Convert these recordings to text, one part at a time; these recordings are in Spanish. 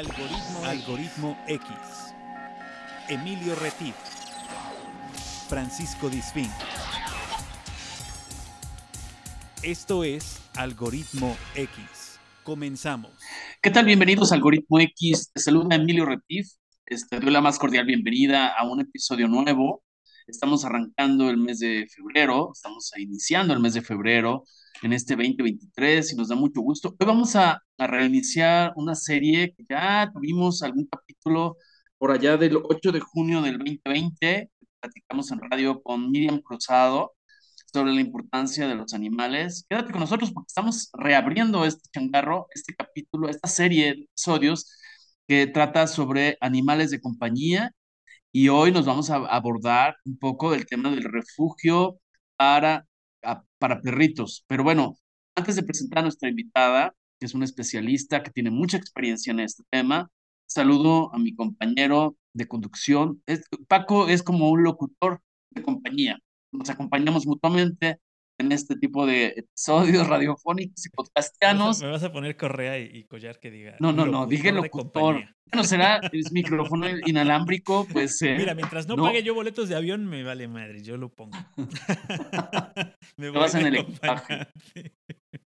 Algoritmo, Algoritmo X. Emilio Retif. Francisco Disfín. Esto es Algoritmo X. Comenzamos. ¿Qué tal? Bienvenidos a Algoritmo X. Te saluda Emilio Retif. Este, doy la más cordial bienvenida a un episodio nuevo. Estamos arrancando el mes de febrero, estamos iniciando el mes de febrero en este 2023 y nos da mucho gusto. Hoy vamos a, reiniciar una serie que ya tuvimos algún capítulo por allá del 8 de junio del 2020. Platicamos en radio con Miriam Cruzado sobre la importancia de los animales. Quédate con nosotros porque estamos reabriendo este changarro, este capítulo, esta serie de episodios que trata sobre animales de compañía y hoy nos vamos a abordar un poco del tema del refugio para para perritos. Pero bueno, antes de presentar a nuestra invitada, que es una especialista que tiene mucha experiencia en este tema, saludo a mi compañero de conducción. Paco es como un locutor de compañía. Nos acompañamos mutuamente en este tipo de episodios radiofónicos y podcastianos. Me vas a poner correa y, collar que diga. No, no, no, dije locutor. Bueno, será es micrófono inalámbrico, pues. Eh, Mira, mientras no, pague yo boletos de avión, me vale madre, yo lo pongo. me vas en el equipaje.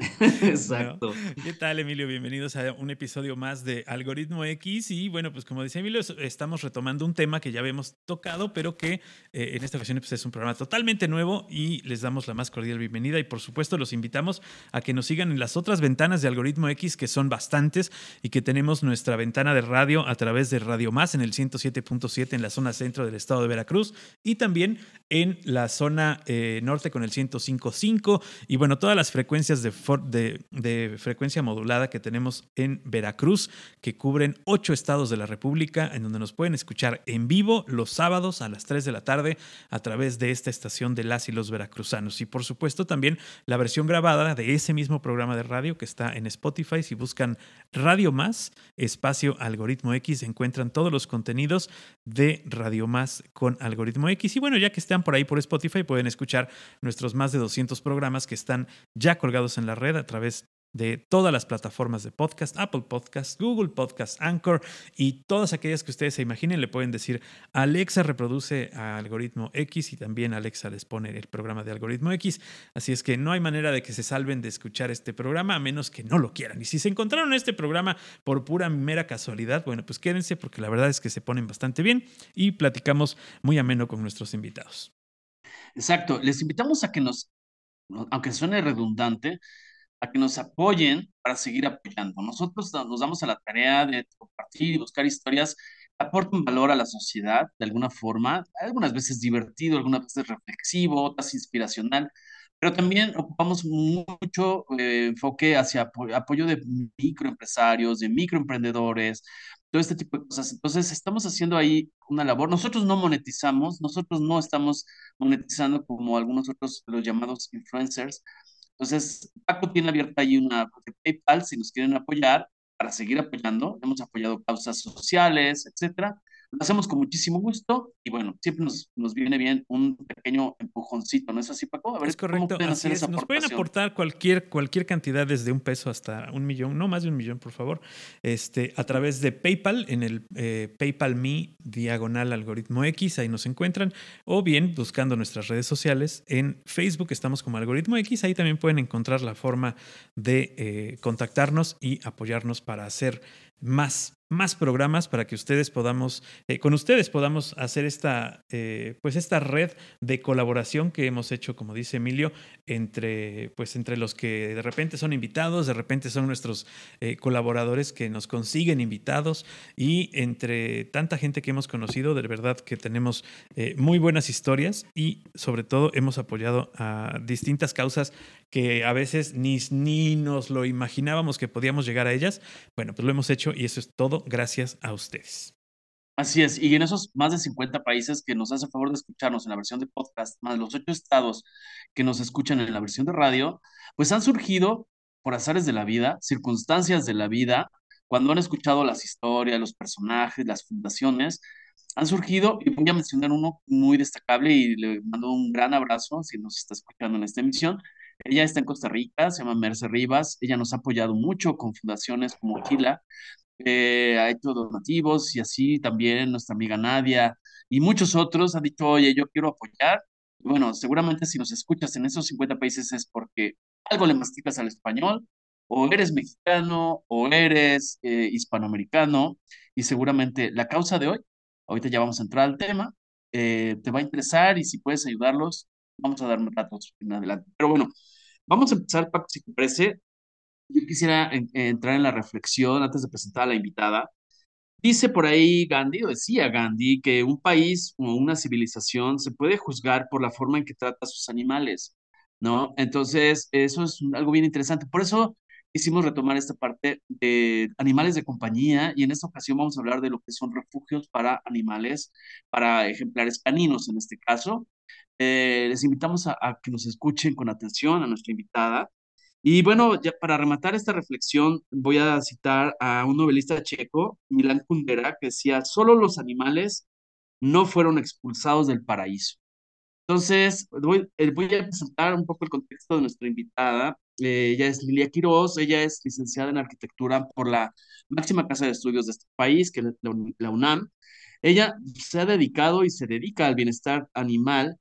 Exacto. ¿Qué tal, Emilio? Bienvenidos a un episodio más de Algoritmo X. Y bueno, pues como decía Emilio, estamos retomando un tema que ya habíamos tocado, pero que eh, en esta ocasión pues, es un programa totalmente nuevo y les damos la más cordial bienvenida. Y por supuesto, los invitamos a que nos sigan en las otras ventanas de Algoritmo X, que son bastantes, y que tenemos nuestra ventana de radio a través de Radio Más en el 107.7 en la zona centro del estado de Veracruz y también en la zona eh, norte con el 105.5 y bueno, todas las frecuencias de de, frecuencia modulada que tenemos en Veracruz, que cubren ocho estados de la República, en donde nos pueden escuchar en vivo los sábados a las 3 de la tarde a través de esta estación de las y los veracruzanos. Y por supuesto también la versión grabada de ese mismo programa de radio que está en Spotify. Si buscan Radio Más, espacio Algoritmo X, encuentran todos los contenidos de Radio Más con Algoritmo X. Y bueno, ya que están por ahí por Spotify, pueden escuchar nuestros más de 200 programas que están ya colgados en la red a través de todas las plataformas de podcast, Apple Podcast, Google Podcast, Anchor y todas aquellas que ustedes se imaginen, le pueden decir Alexa reproduce a algoritmo X y también Alexa les pone el programa de algoritmo X. Así es que no hay manera de que se salven de escuchar este programa a menos que no lo quieran. Y si se encontraron este programa por pura mera casualidad, bueno, pues quédense porque la verdad es que se ponen bastante bien y platicamos muy ameno con nuestros invitados. Exacto, les invitamos a que nos, aunque suene redundante, a que nos apoyen para seguir apoyando. Nosotros nos damos a la tarea de compartir y buscar historias que aporten valor a la sociedad de alguna forma, algunas veces divertido, algunas veces reflexivo, otras inspiracional, pero también ocupamos mucho eh, enfoque hacia apoyo de microempresarios, de microemprendedores, todo este tipo de cosas. Entonces, estamos haciendo ahí una labor. Nosotros no monetizamos, nosotros no estamos monetizando como algunos otros, los llamados influencers, entonces, Paco tiene abierta ahí una de PayPal si nos quieren apoyar para seguir apoyando. Hemos apoyado causas sociales, etcétera. Lo hacemos con muchísimo gusto y bueno, siempre nos, nos viene bien un pequeño empujoncito, ¿no es así, Paco? A ver, es correcto, pueden hacer Esa nos pueden aportar cualquier, cualquier cantidad, desde un peso hasta un millón, no más de un millón, por favor, este, a través de PayPal, en el eh, PayPal Me diagonal algoritmo X, ahí nos encuentran, o bien buscando nuestras redes sociales. En Facebook estamos como algoritmo X, ahí también pueden encontrar la forma de eh, contactarnos y apoyarnos para hacer más más programas para que ustedes podamos, eh, con ustedes podamos hacer esta, eh, pues esta red de colaboración que hemos hecho, como dice Emilio, entre, pues entre los que de repente son invitados, de repente son nuestros eh, colaboradores que nos consiguen invitados y entre tanta gente que hemos conocido, de verdad que tenemos muy buenas historias y sobre todo hemos apoyado a distintas causas que a veces ni, ni nos lo imaginábamos que podíamos llegar a ellas. Bueno, pues lo hemos hecho y eso es todo gracias a ustedes. Así es, y en esos más de 50 países que nos hacen favor de escucharnos en la versión de podcast, más los ocho estados que nos escuchan en la versión de radio, pues han surgido por azares de la vida, circunstancias de la vida, cuando han escuchado las historias, los personajes, las fundaciones, han surgido, y voy a mencionar uno muy destacable y le mando un gran abrazo si nos está escuchando en esta emisión. Ella está en Costa Rica, se llama Merce Rivas, ella nos ha apoyado mucho con fundaciones como Gila, eh, ha hecho donativos y así también nuestra amiga Nadia y muchos otros han dicho, oye, yo quiero apoyar. Bueno, seguramente si nos escuchas en esos 50 países es porque algo le masticas al español, o eres mexicano, o eres eh, hispanoamericano, y seguramente la causa de hoy, ahorita ya vamos a entrar al tema, eh, te va a interesar y si puedes ayudarlos, vamos a dar datos en adelante. Pero bueno, vamos a empezar, Paco, si te parece. Yo quisiera entrar en la reflexión antes de presentar a la invitada. Dice por ahí Gandhi, o decía Gandhi, que un país o una civilización se puede juzgar por la forma en que trata a sus animales, ¿no? Entonces, eso es algo bien interesante. Por eso quisimos retomar esta parte de animales de compañía y en esta ocasión vamos a hablar de lo que son refugios para animales, para ejemplares caninos en este caso. Eh, les invitamos a, que nos escuchen con atención a nuestra invitada. Y bueno, ya para rematar esta reflexión, voy a citar a un novelista checo, Milan Kundera, que decía, solo los animales no fueron expulsados del paraíso. Entonces, voy, eh, a presentar un poco el contexto de nuestra invitada. Eh, ella es Lilia Quiroz, ella es licenciada en arquitectura por la máxima casa de estudios de este país, que es la UNAM. Ella se ha dedicado y se dedica al bienestar animal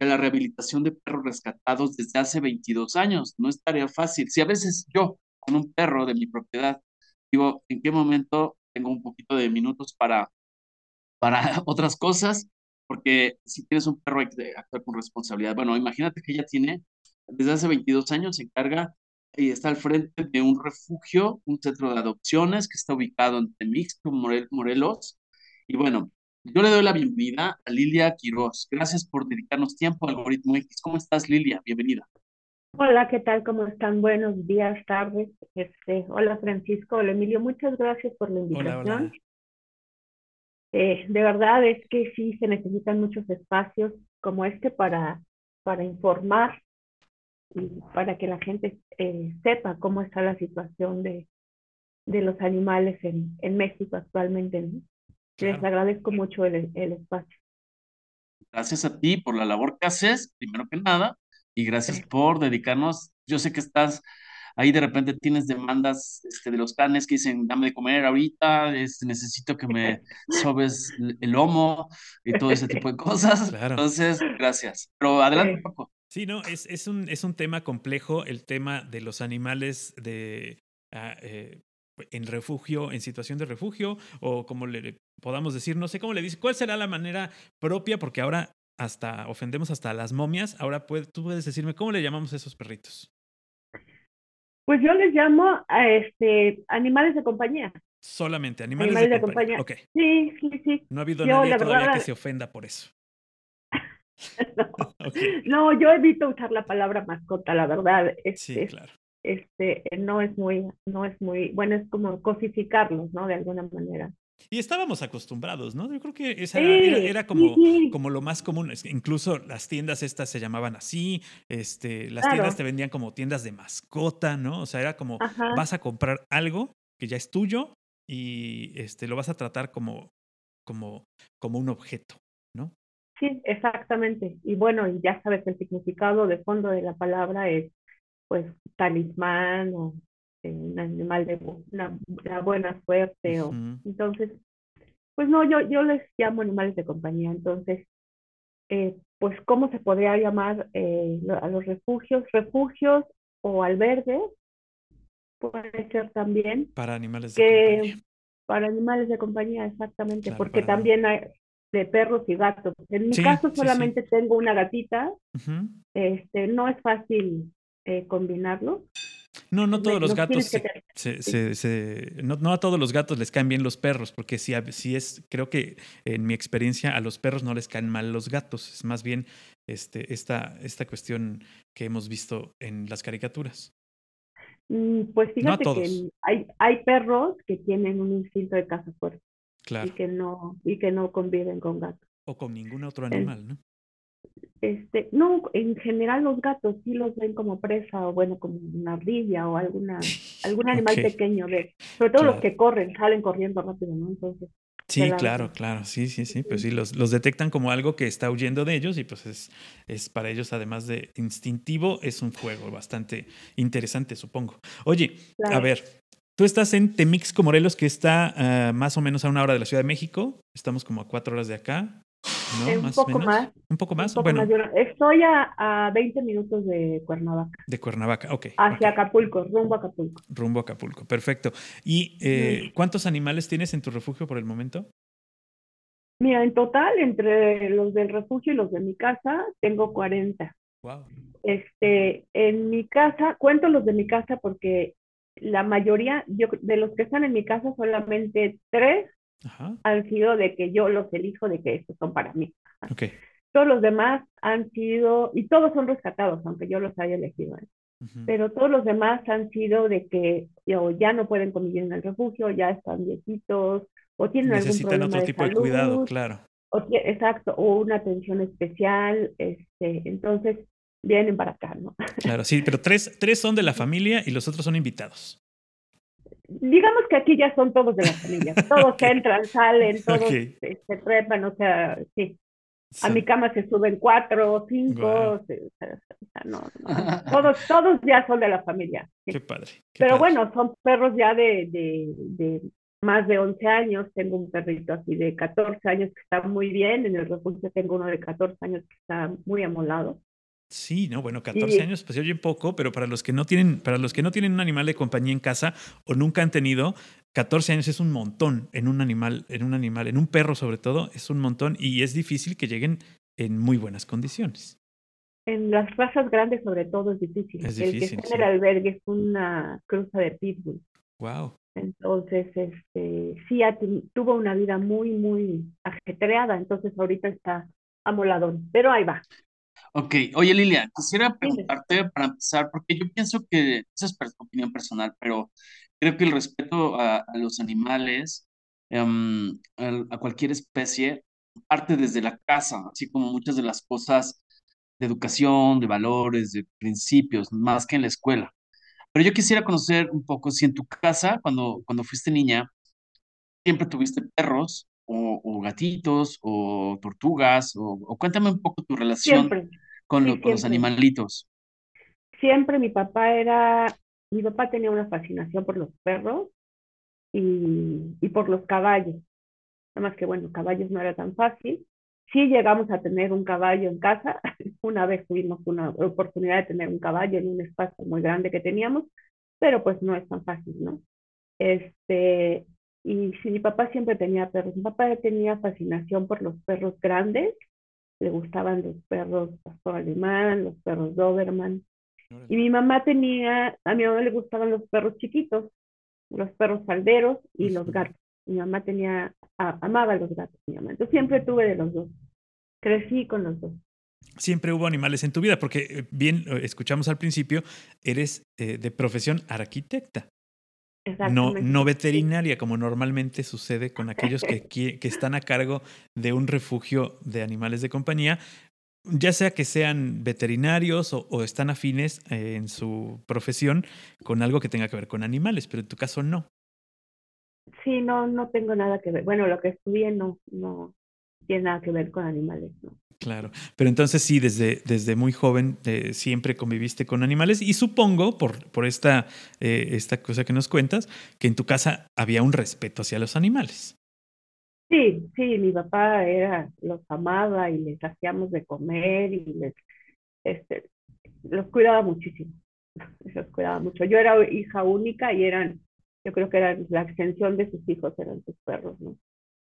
a la rehabilitación de perros rescatados desde hace 22 años. No es tarea fácil. Si a veces yo, con un perro de mi propiedad, digo, ¿en qué momento tengo un poquito de minutos para, para otras cosas? Porque si tienes un perro hay que actuar con responsabilidad. Bueno, imagínate que ella tiene, desde hace 22 años, se encarga y está al frente de un refugio, un centro de adopciones que está ubicado en Temixco, Morelos. Y bueno, yo le doy la bienvenida a Lilia Quiroz. Gracias por dedicarnos tiempo a Algoritmo X. ¿Cómo estás, Lilia? Bienvenida. Hola, ¿qué tal? ¿Cómo están? Buenos días, tardes. Este, hola, Francisco. Hola, Emilio. Muchas gracias por la invitación. Eh, de verdad es que sí se necesitan muchos espacios como este para, para informar y para que la gente eh, sepa cómo está la situación de, de los animales en, en México actualmente. Les agradezco mucho el, el espacio. Gracias a ti por la labor que haces, primero que nada, y gracias por dedicarnos. Yo sé que estás ahí de repente tienes demandas este, de los canes que dicen, dame de comer ahorita, este, necesito que me sobes el lomo y todo ese tipo de cosas. Entonces, gracias. Pero adelante, Paco. Sí, no, es, es, un, es un tema complejo, el tema de los animales de, eh, en refugio, en situación de refugio, o como le podamos decir, no sé cómo le dice, cuál será la manera propia, porque ahora hasta ofendemos hasta las momias. Ahora tú puedes decirme cómo le llamamos a esos perritos. Pues yo les llamo a este animales de compañía. Solamente animales, de, compañía. Sí, sí, sí. No ha habido nadie todavía que se ofenda por eso. no. yo evito usar la palabra mascota, la verdad. sí, claro este, no es muy, no es muy, bueno, es como cosificarlos, ¿no? De alguna manera. Y estábamos acostumbrados, ¿no? Yo creo que esa era, como, como lo más común. Incluso las tiendas estas se llamaban así, este, las tiendas te vendían como tiendas de mascota, ¿no? O sea, era como vas a comprar algo que ya es tuyo y este, lo vas a tratar como, como, como un objeto, ¿no? Sí, exactamente. Y bueno, y ya sabes, el significado de fondo de la palabra es pues talismán o eh, un animal de una, buena suerte o entonces pues no yo yo les llamo animales de compañía entonces eh, pues cómo se podría llamar eh, a los refugios refugios o albergues puede ser también para animales de compañía. para animales de compañía exactamente porque también hay de perros y gatos. En mi caso solamente tengo una gatita. Este no es fácil eh, combinarlo. No, no todos los gatos, no, a todos los gatos les caen bien los perros, porque si, si es, creo que en mi experiencia a los perros no les caen mal los gatos, es más bien este, esta, esta cuestión que hemos visto en las caricaturas. Mm, pues fíjate que hay, hay perros que tienen un instinto de caza fuerte y que no y que no conviven con gatos. O con ningún otro animal, ¿no? Este, no, en general los gatos sí los ven como presa o bueno, como una ardilla o alguna, algún animal pequeño de, sobre todo los que corren, salen corriendo rápido, ¿no? Entonces. Sí, claro, claro, sí, sí, sí, pues sí, los, los detectan como algo que está huyendo de ellos y pues es, es para ellos, además de instintivo, es un juego bastante interesante, supongo. Oye, a ver, Tú estás en Temixco, Morelos, que está ah, más o menos a una hora de la Ciudad de México. Estamos como a cuatro horas de acá. ¿No? Eh, un poco más. Un poco más. bueno. estoy a, a, 20 minutos de Cuernavaca. De Cuernavaca, ok. Hacia Acapulco, rumbo a Acapulco. Rumbo a Acapulco, perfecto. ¿Y eh, cuántos animales tienes en tu refugio por el momento? Mira, en total, entre los del refugio y los de mi casa, tengo 40. Wow. Este, en mi casa, cuento los de mi casa porque la mayoría, yo, de los que están en mi casa, solamente tres han sido de que yo los elijo de que estos son para mí. Okay. Todos los demás han sido, y todos son rescatados, aunque yo los haya elegido. ¿eh? Pero todos los demás han sido de que ya no pueden convivir en el refugio, ya están viejitos, o tienen Necesitan algún otro tipo de cuidado, claro. O, exacto, o una atención especial, este, entonces vienen para acá, ¿no? Claro, sí, pero tres, tres son de la familia y los otros son invitados. Digamos que aquí ya son todos de la familia, todos entran, salen, todos se, trepan, o sea, sí. A mi cama se suben cuatro, o cinco, no, no. Todos, todos ya son de la familia. Qué padre. Pero bueno, son perros ya de, de, de más de 11 años, tengo un perrito así de 14 años que está muy bien, en el refugio tengo uno de 14 años que está muy amolado. Sí, no, bueno, 14 años pues se oye poco, pero para los que no tienen, para los que no tienen un animal de compañía en casa o nunca han tenido, 14 años es un montón en un animal, en un animal, en un perro sobre todo, es un montón y es difícil que lleguen en muy buenas condiciones. En las razas grandes sobre todo es difícil. Es difícil el que está en el albergue es una cruza de pitbull. Wow. Entonces, este, sí tuvo una vida muy, muy ajetreada, entonces ahorita está amoladón, pero ahí va. Ok, oye Lilia, quisiera preguntarte para empezar, porque yo pienso que, esa es tu opinión personal, pero creo que el respeto a, los animales, em, a, cualquier especie, parte desde la casa, así como muchas de las cosas de educación, de valores, de principios, más que en la escuela. Pero yo quisiera conocer un poco si en tu casa, cuando, cuando fuiste niña, siempre tuviste perros o, gatitos o tortugas, o, cuéntame un poco tu relación con, los animalitos. Siempre mi papá era, mi papá tenía una fascinación por los perros y, y por los caballos. Nada más que bueno, caballos no era tan fácil. Sí llegamos a tener un caballo en casa. Una vez tuvimos una oportunidad de tener un caballo en un espacio muy grande que teníamos, pero pues no es tan fácil, ¿no? Este, y si mi papá siempre tenía perros. Mi papá tenía fascinación por los perros grandes. Le gustaban los perros pastor alemán, los perros Doberman. Y mi mamá tenía, a mi mamá le gustaban los perros chiquitos, los perros falderos y los gatos. Mi mamá tenía, amaba los gatos, mi mamá. Entonces siempre tuve de los dos. Crecí con los dos. Siempre hubo animales en tu vida, porque eh, bien eh, escuchamos al principio, eres eh, de profesión arquitecta. No, no veterinaria, como normalmente sucede con aquellos que, que, están a cargo de un refugio de animales de compañía, ya sea que sean veterinarios o, están afines eh, en su profesión con algo que tenga que ver con animales, pero en tu caso no. Sí, no, no tengo nada que ver. Bueno, lo que estudié no, no tiene nada que ver con animales, ¿no? Claro, pero entonces sí, desde, desde muy joven eh, siempre conviviste con animales y supongo, por, por esta, eh, esta cosa que nos cuentas, que en tu casa había un respeto hacia los animales. Sí, sí, mi papá era, los amaba y les hacíamos de comer y les, este, los cuidaba muchísimo, los cuidaba mucho. Yo era hija única y eran, yo creo que eran la extensión de sus hijos, eran sus perros, ¿no?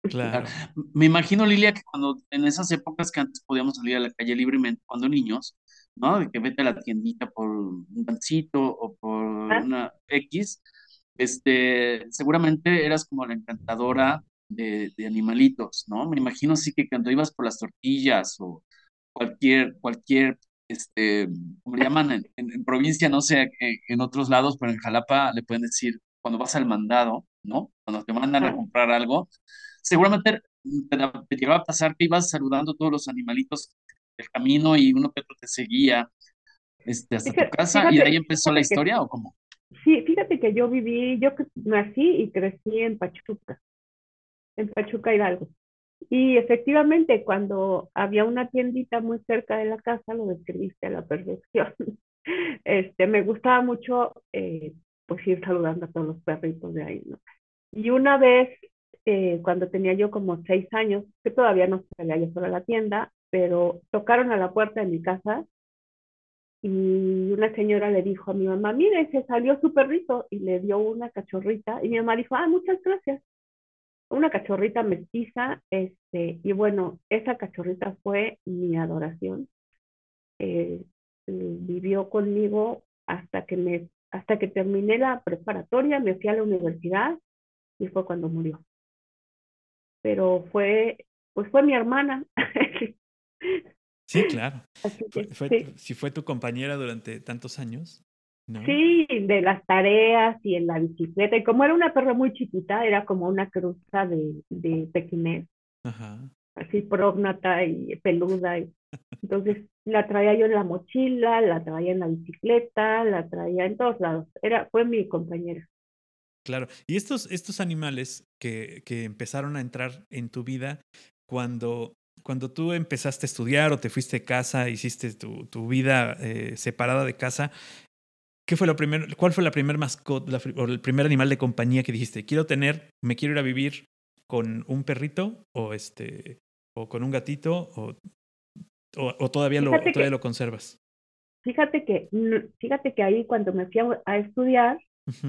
Claro. Me imagino, Lilia, que cuando en esas épocas que antes podíamos salir a la calle libremente, cuando niños, ¿no? De que vete a la tiendita por un pancito o por una X, este, seguramente eras como la encantadora de, animalitos, ¿no? Me imagino sí que cuando ibas por las tortillas o cualquier, cualquier, este, como le llaman en, provincia, no sé, en, otros lados, pero en Jalapa le pueden decir cuando vas al mandado, ¿no? Cuando te mandan a comprar algo, seguramente te, llegaba a pasar que ibas saludando a todos los animalitos del camino y uno que otro te seguía este, hasta tu casa y de ahí empezó la historia o cómo? Sí, fíjate que yo viví, yo nací y crecí en Pachuca, en Pachuca Hidalgo. Y efectivamente, cuando había una tiendita muy cerca de la casa, lo describiste a la perfección. Este, me gustaba mucho eh, pues ir saludando a todos los perritos de ahí, ¿no? Y una vez, eh, cuando tenía yo como seis años, que todavía no salía yo sola a la tienda, pero tocaron a la puerta de mi casa y una señora le dijo a mi mamá, mire, se salió su perrito y le dio una cachorrita y mi mamá dijo, ah, muchas gracias. Una cachorrita mestiza, este, y bueno, esa cachorrita fue mi adoración. Eh, vivió conmigo hasta que me, hasta que terminé la preparatoria, me fui a la universidad y fue cuando murió. Pero fue, pues fue mi hermana. Sí, claro. Si fue tu compañera durante tantos años. Sí, de las tareas y en la bicicleta. Y como era una perra muy chiquita, era como una cruza de, de pequinés. Ajá. Así prógnata y peluda. Y, entonces la traía yo en la mochila, la traía en la bicicleta, la traía en todos lados. Era, fue mi compañera. Claro. Y estos, estos animales que, que empezaron a entrar en tu vida cuando cuando tú empezaste a estudiar o te fuiste de casa, hiciste tu, tu vida eh, separada de casa, ¿qué fue lo primero, ¿cuál fue la primera mascota o el primer animal de compañía que dijiste? Quiero tener, me quiero ir a vivir con un perrito o este o con un gatito o, o, todavía, lo, todavía lo conservas. Fíjate que, fíjate que ahí cuando me fui a estudiar,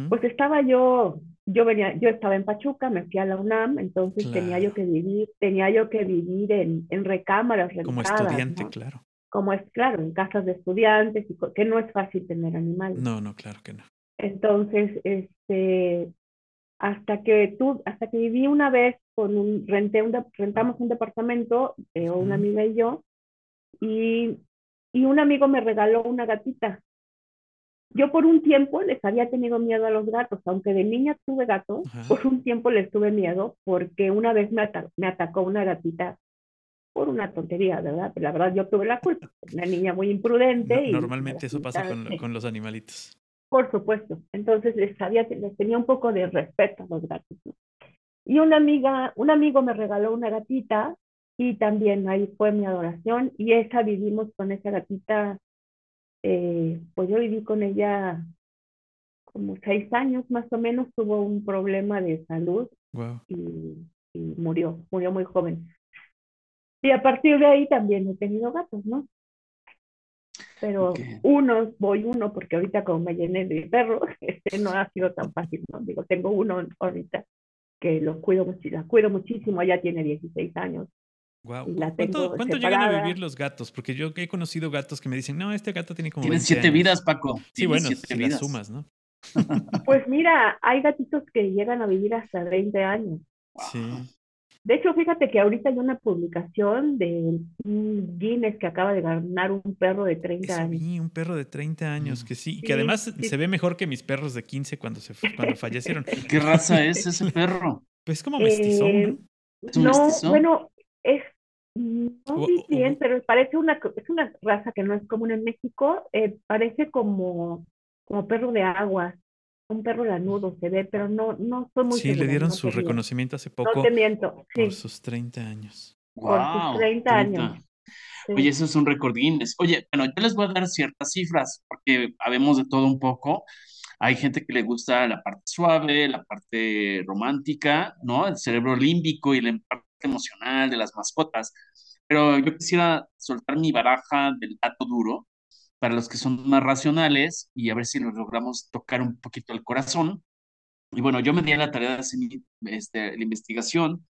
pues estaba yo, yo venía, yo estaba en Pachuca, me fui a la UNAM, entonces tenía yo que vivir, tenía yo que vivir en, en recámaras rentadas, Como estudiante, claro. Como es, claro, en casas de estudiantes, y, que no es fácil tener animales. No, no, claro que no. Entonces, este, hasta que tú, hasta que viví una vez con un, renté un, rentamos un departamento, eh, una amiga y yo, y, y un amigo me regaló una gatita yo por un tiempo les había tenido miedo a los gatos, aunque de niña tuve gatos, por un tiempo les tuve miedo porque una vez me, me atacó una gatita por una tontería, ¿verdad? Pero la verdad yo tuve la culpa, una niña muy imprudente. y normalmente eso pasa con, con, los animalitos. Por supuesto, entonces les, había, les tenía un poco de respeto a los gatos. Y una amiga, un amigo me regaló una gatita y también ahí fue mi adoración y esa vivimos con esa gatita eh, pues yo viví con ella como seis años más o menos, tuvo un problema de salud y, murió, murió muy joven. Y a partir de ahí también he tenido gatos, ¿no? Pero uno, voy uno, porque ahorita como me llené de perros, este no ha sido tan fácil, ¿no? Digo, tengo uno ahorita que lo cuido, la cuido muchísimo, ella tiene 16 años. Wow. ¿Cuánto, ¿cuánto llegan a vivir los gatos? Porque yo he conocido gatos que me dicen, no, este gato tiene como. Tiene siete vidas, Paco. Sí, bueno, si las sumas, ¿no? Pues mira, hay gatitos que llegan a vivir hasta 20 años. Sí. De hecho, fíjate que ahorita hay una publicación de un Guinness que acaba de ganar un perro de 30 años. Sí, un perro de 30 años, que sí, que además se ve mejor que mis perros de 15 cuando, se, cuando fallecieron. ¿Qué raza es ese perro? Pues como mestizón, eh, ¿no? no, bueno, es no muy bien, pero parece una, es una raza que no es común en México, eh, parece como, como perro de agua, un perro lanudo se ve, pero no, no son muy Sí, le dieron su reconocimiento hace poco no te miento, por sus 30 años. por sus 30, años. Oye, eso es un récord Guinness. Oye, bueno, yo les voy a dar ciertas cifras, porque habemos de todo un poco. Hay gente que le gusta la parte suave, la parte romántica, ¿no? El cerebro límbico y la parte emocional de las mascotas. Pero yo quisiera soltar mi baraja del dato duro para los que son más racionales y a ver si nos logramos tocar un poquito el corazón. Y bueno, yo me di a la tarea de hacer este, la investigación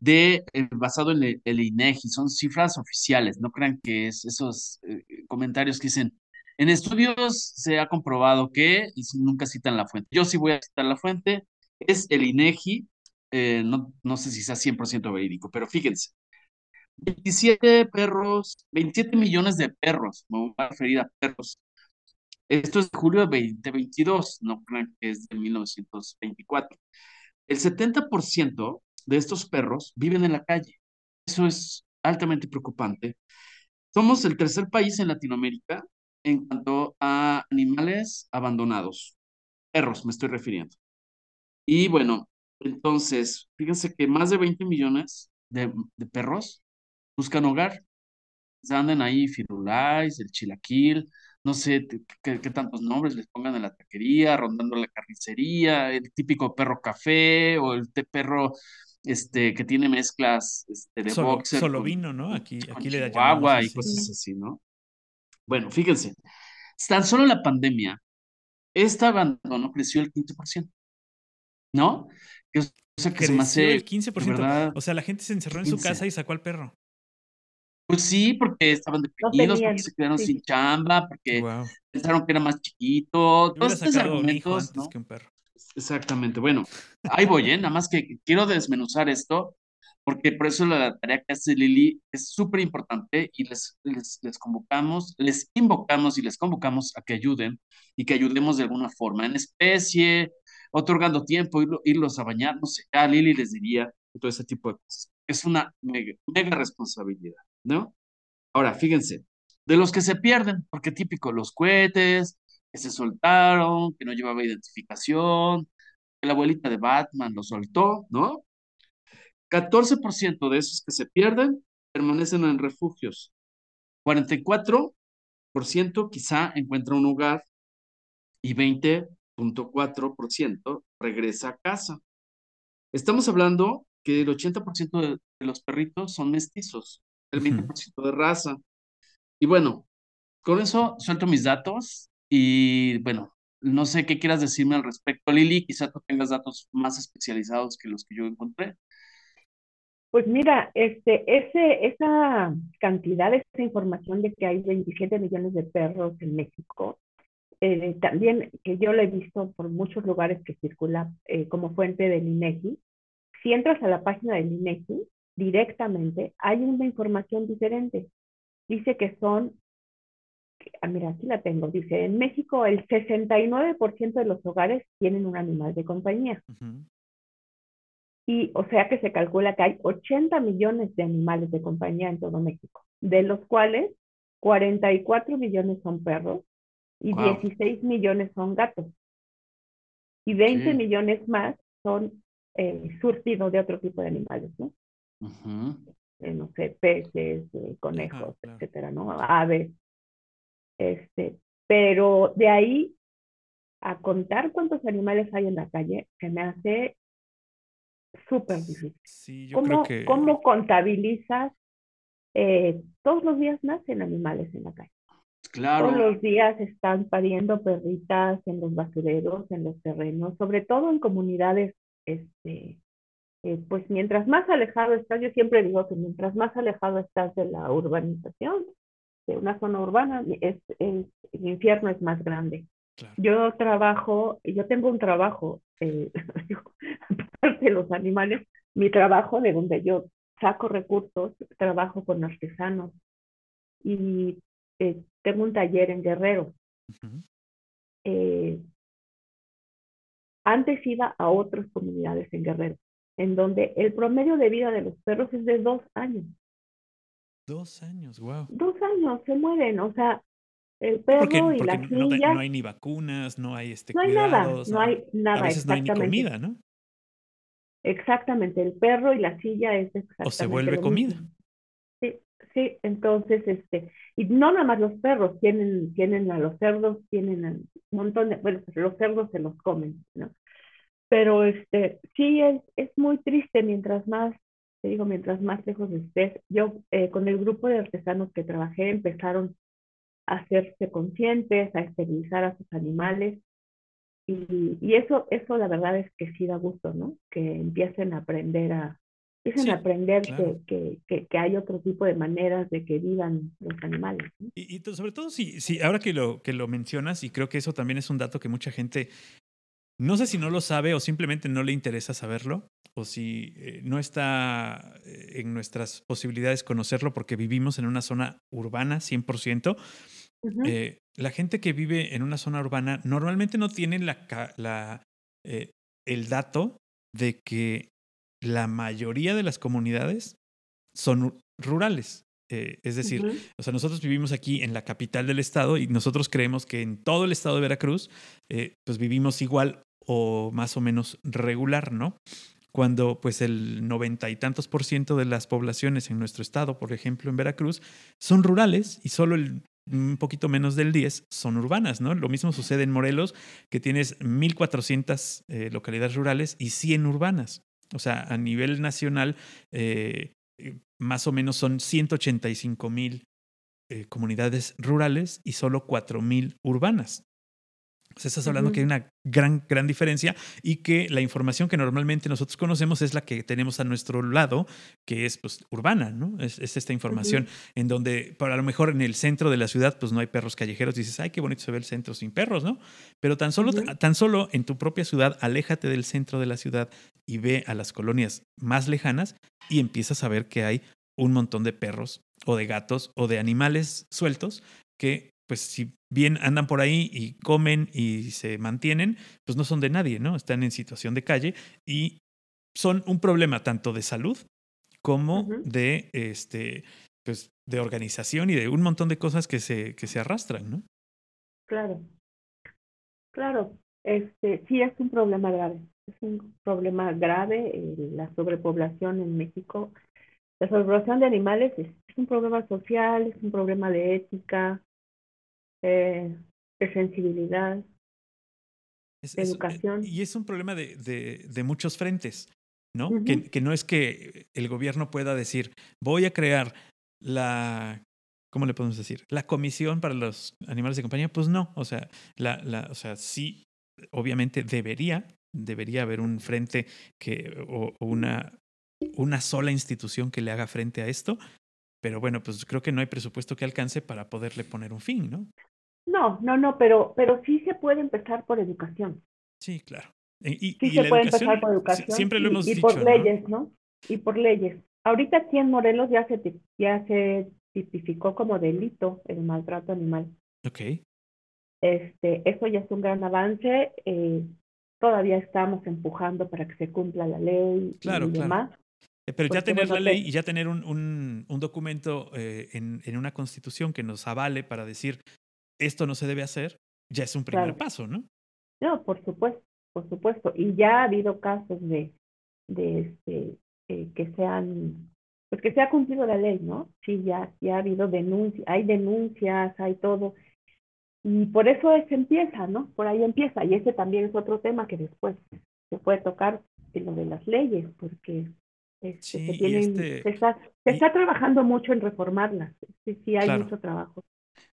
de, eh, basado en el, INEGI, son cifras oficiales, no crean que es esos eh, comentarios que dicen, en estudios se ha comprobado que, y nunca citan la fuente, yo sí voy a citar la fuente, es el INEGI, eh, no, no sé si sea 100% verídico, pero fíjense, 27 perros, 27 millones de perros, me voy a referir a perros. Esto es de julio de 2022, no crean que es de 1924. El 70% de estos perros viven en la calle. Eso es altamente preocupante. Somos el tercer país en Latinoamérica en cuanto a animales abandonados. Perros, me estoy refiriendo. Y bueno, entonces, fíjense que más de 20 millones de, perros buscan hogar. Andan ahí Firulais, el Chilaquil, no sé qué, tantos nombres les pongan en la taquería, rondando la carnicería, el típico perro café o el perro este, que tiene mezclas este, de solo, boxer. Solo vino, ¿no? Aquí, aquí le da agua y cosas así, ¿no? Bueno, fíjense, tan solo la pandemia, esta abandono creció el 15%, ¿no? Que, o sea, que se me hace, el 15%. O sea, la gente se encerró en su casa y sacó al perro. Pues sí, porque estaban deprimidos, porque se quedaron sin chamba, porque pensaron que era más chiquito. Todos estos argumentos, ¿no? Que un perro. Exactamente. Bueno, ahí voy, ¿eh? Nada más que quiero desmenuzar esto, porque por eso la tarea que hace Lili es súper importante y les, les, les, convocamos, les invocamos y les convocamos a que ayuden y que ayudemos de alguna forma, en especie, otorgando tiempo, irlos a bañar, no sé, a Lili les diría, todo ese tipo de cosas. Es una mega, mega responsabilidad. ¿no? Ahora, fíjense, de los que se pierden, porque típico, los cohetes, que se soltaron, que no llevaba identificación, que la abuelita de Batman lo soltó, ¿no? 14% de esos que se pierden permanecen en refugios. 44% quizá encuentra un hogar y 20.4% regresa a casa. Estamos hablando que el 80% de los perritos son mestizos el 20% de raza. Y bueno, con eso suelto mis datos y bueno, no sé qué quieras decirme al respecto, Lili, quizá tú tengas datos más especializados que los que yo encontré. Pues mira, este, ese, esa cantidad, esa información de que hay 27 millones de perros en México, eh, también que yo lo he visto por muchos lugares que circula eh, como fuente del INEGI. Si entras a la página del INEGI, directamente, hay una información diferente. Dice que son, ah, mira, aquí la tengo, dice, en México el 69% de los hogares tienen un animal de compañía. Y o sea que se calcula que hay 80 millones de animales de compañía en todo México, de los cuales 44 millones son perros y 16 millones son gatos. Y 20 millones más son eh, surtidos de otro tipo de animales, ¿no? Eh, no sé, peces, eh, conejos, etcétera, ¿no? Aves. Este, pero de ahí a contar cuántos animales hay en la calle, se me hace súper difícil. ¿Cómo, ¿Cómo contabilizas? Eh, todos los días nacen animales en la calle. Claro. Todos los días están pariendo perritas en los basureros, en los terrenos, sobre todo en comunidades este, eh, pues mientras más alejado estás, yo siempre digo que mientras más alejado estás de la urbanización, de una zona urbana, es, el infierno es más grande. Yo trabajo, yo tengo un trabajo, eh, aparte de los animales, mi trabajo de donde yo saco recursos, trabajo con artesanos y eh, tengo un taller en Guerrero. antes iba a otras comunidades en Guerrero en donde el promedio de vida de los perros es de dos años. Dos años, wow. Dos años, se mueren, o sea, el perro y la silla. No, hay ni vacunas, no hay este No hay nada, no hay nada. A veces no hay ni comida, ¿no? Exactamente, el perro y la silla es exactamente. O se vuelve comida. Sí, entonces, este, y no nada más los perros, tienen, tienen a los cerdos, tienen un montón de, bueno, los cerdos se los comen, ¿no? Pero este, sí es, es muy triste mientras más, te digo, mientras más lejos estés. Yo eh, con el grupo de artesanos que trabajé empezaron a hacerse conscientes, a esterilizar a sus animales. Y, y eso, eso la verdad es que sí da gusto, ¿no? Que empiecen a aprender a, empiecen a aprender que, que, que, hay otro tipo de maneras de que vivan los animales. Y, y, sobre todo, si, si ahora que lo, que lo mencionas, y creo que eso también es un dato que mucha gente no sé si no lo sabe o simplemente no le interesa saberlo, o si eh, no está eh, en nuestras posibilidades conocerlo porque vivimos en una zona urbana 100%. Eh, la gente que vive en una zona urbana normalmente no tiene la, la el dato de que la mayoría de las comunidades son rurales. es decir, o sea, nosotros vivimos aquí en la capital del estado y nosotros creemos que en todo el estado de Veracruz, pues vivimos igual o más o menos regular, ¿no? Cuando pues el noventa y tantos por ciento de las poblaciones en nuestro estado, por ejemplo en Veracruz, son rurales y solo el un poquito menos del 10 son urbanas, ¿no? Lo mismo sucede en Morelos, que tienes 1.400 eh, localidades rurales y 100 urbanas. O sea, a nivel nacional, eh, eh, más o menos son 185 mil comunidades rurales y solo 4 mil urbanas. O sea, estás hablando que hay una gran, gran diferencia y que la información que normalmente nosotros conocemos es la que tenemos a nuestro lado, que es pues urbana, ¿no? Es, esta información en donde, para lo mejor en el centro de la ciudad, pues no hay perros callejeros. Dices, ay, qué bonito se ve el centro sin perros, ¿no? Pero tan solo, tan solo en tu propia ciudad, aléjate del centro de la ciudad y ve a las colonias más lejanas y empiezas a ver que hay un montón de perros o de gatos o de animales sueltos que pues si bien andan por ahí y comen y se mantienen, pues no son de nadie, ¿no? Están en situación de calle y son un problema tanto de salud como de este pues de organización y de un montón de cosas que se que se arrastran, ¿no? Claro. Claro, este sí es un problema grave. Es un problema grave eh, la sobrepoblación en México. La sobrepoblación de animales es un problema social, es un problema de ética, de sensibilidad, de educación. y es un problema de, de, muchos frentes, ¿no? que, que, no es que el gobierno pueda decir, voy a crear la, ¿cómo le podemos decir? La comisión para los animales de compañía, pues no, o sea, la, la, o sea, sí, obviamente debería, debería haber un frente que, o una, una sola institución que le haga frente a esto, pero bueno, pues creo que no hay presupuesto que alcance para poderle poner un fin, ¿no? No, no, no, pero, pero sí se puede empezar por educación. Sí, claro. Y, sí se puede empezar por educación. Siempre lo hemos y, y por leyes, ¿no? Y por leyes. Ahorita aquí en Morelos ya se, ya se tipificó como delito el maltrato animal. Ok. Este, eso ya es un gran avance. Eh, todavía estamos empujando para que se cumpla la ley claro, y demás. Eh, pero ya tener la ley y ya tener un, un, un documento eh, en, en, una constitución que nos avale para decir esto no se debe hacer, ya es un primer paso, ¿no? No, por supuesto, por supuesto. Y ya ha habido casos de, de este, eh, que sean, pues que se ha cumplido la ley, ¿no? Sí, ya, ya ha habido denuncias, hay denuncias, hay todo. Y por eso se empieza, ¿no? Por ahí empieza. Y ese también es otro tema que después se puede tocar en lo de las leyes, porque este, se, tienen, este se, está, se está trabajando mucho en reformarlas. Sí, sí, hay mucho trabajo.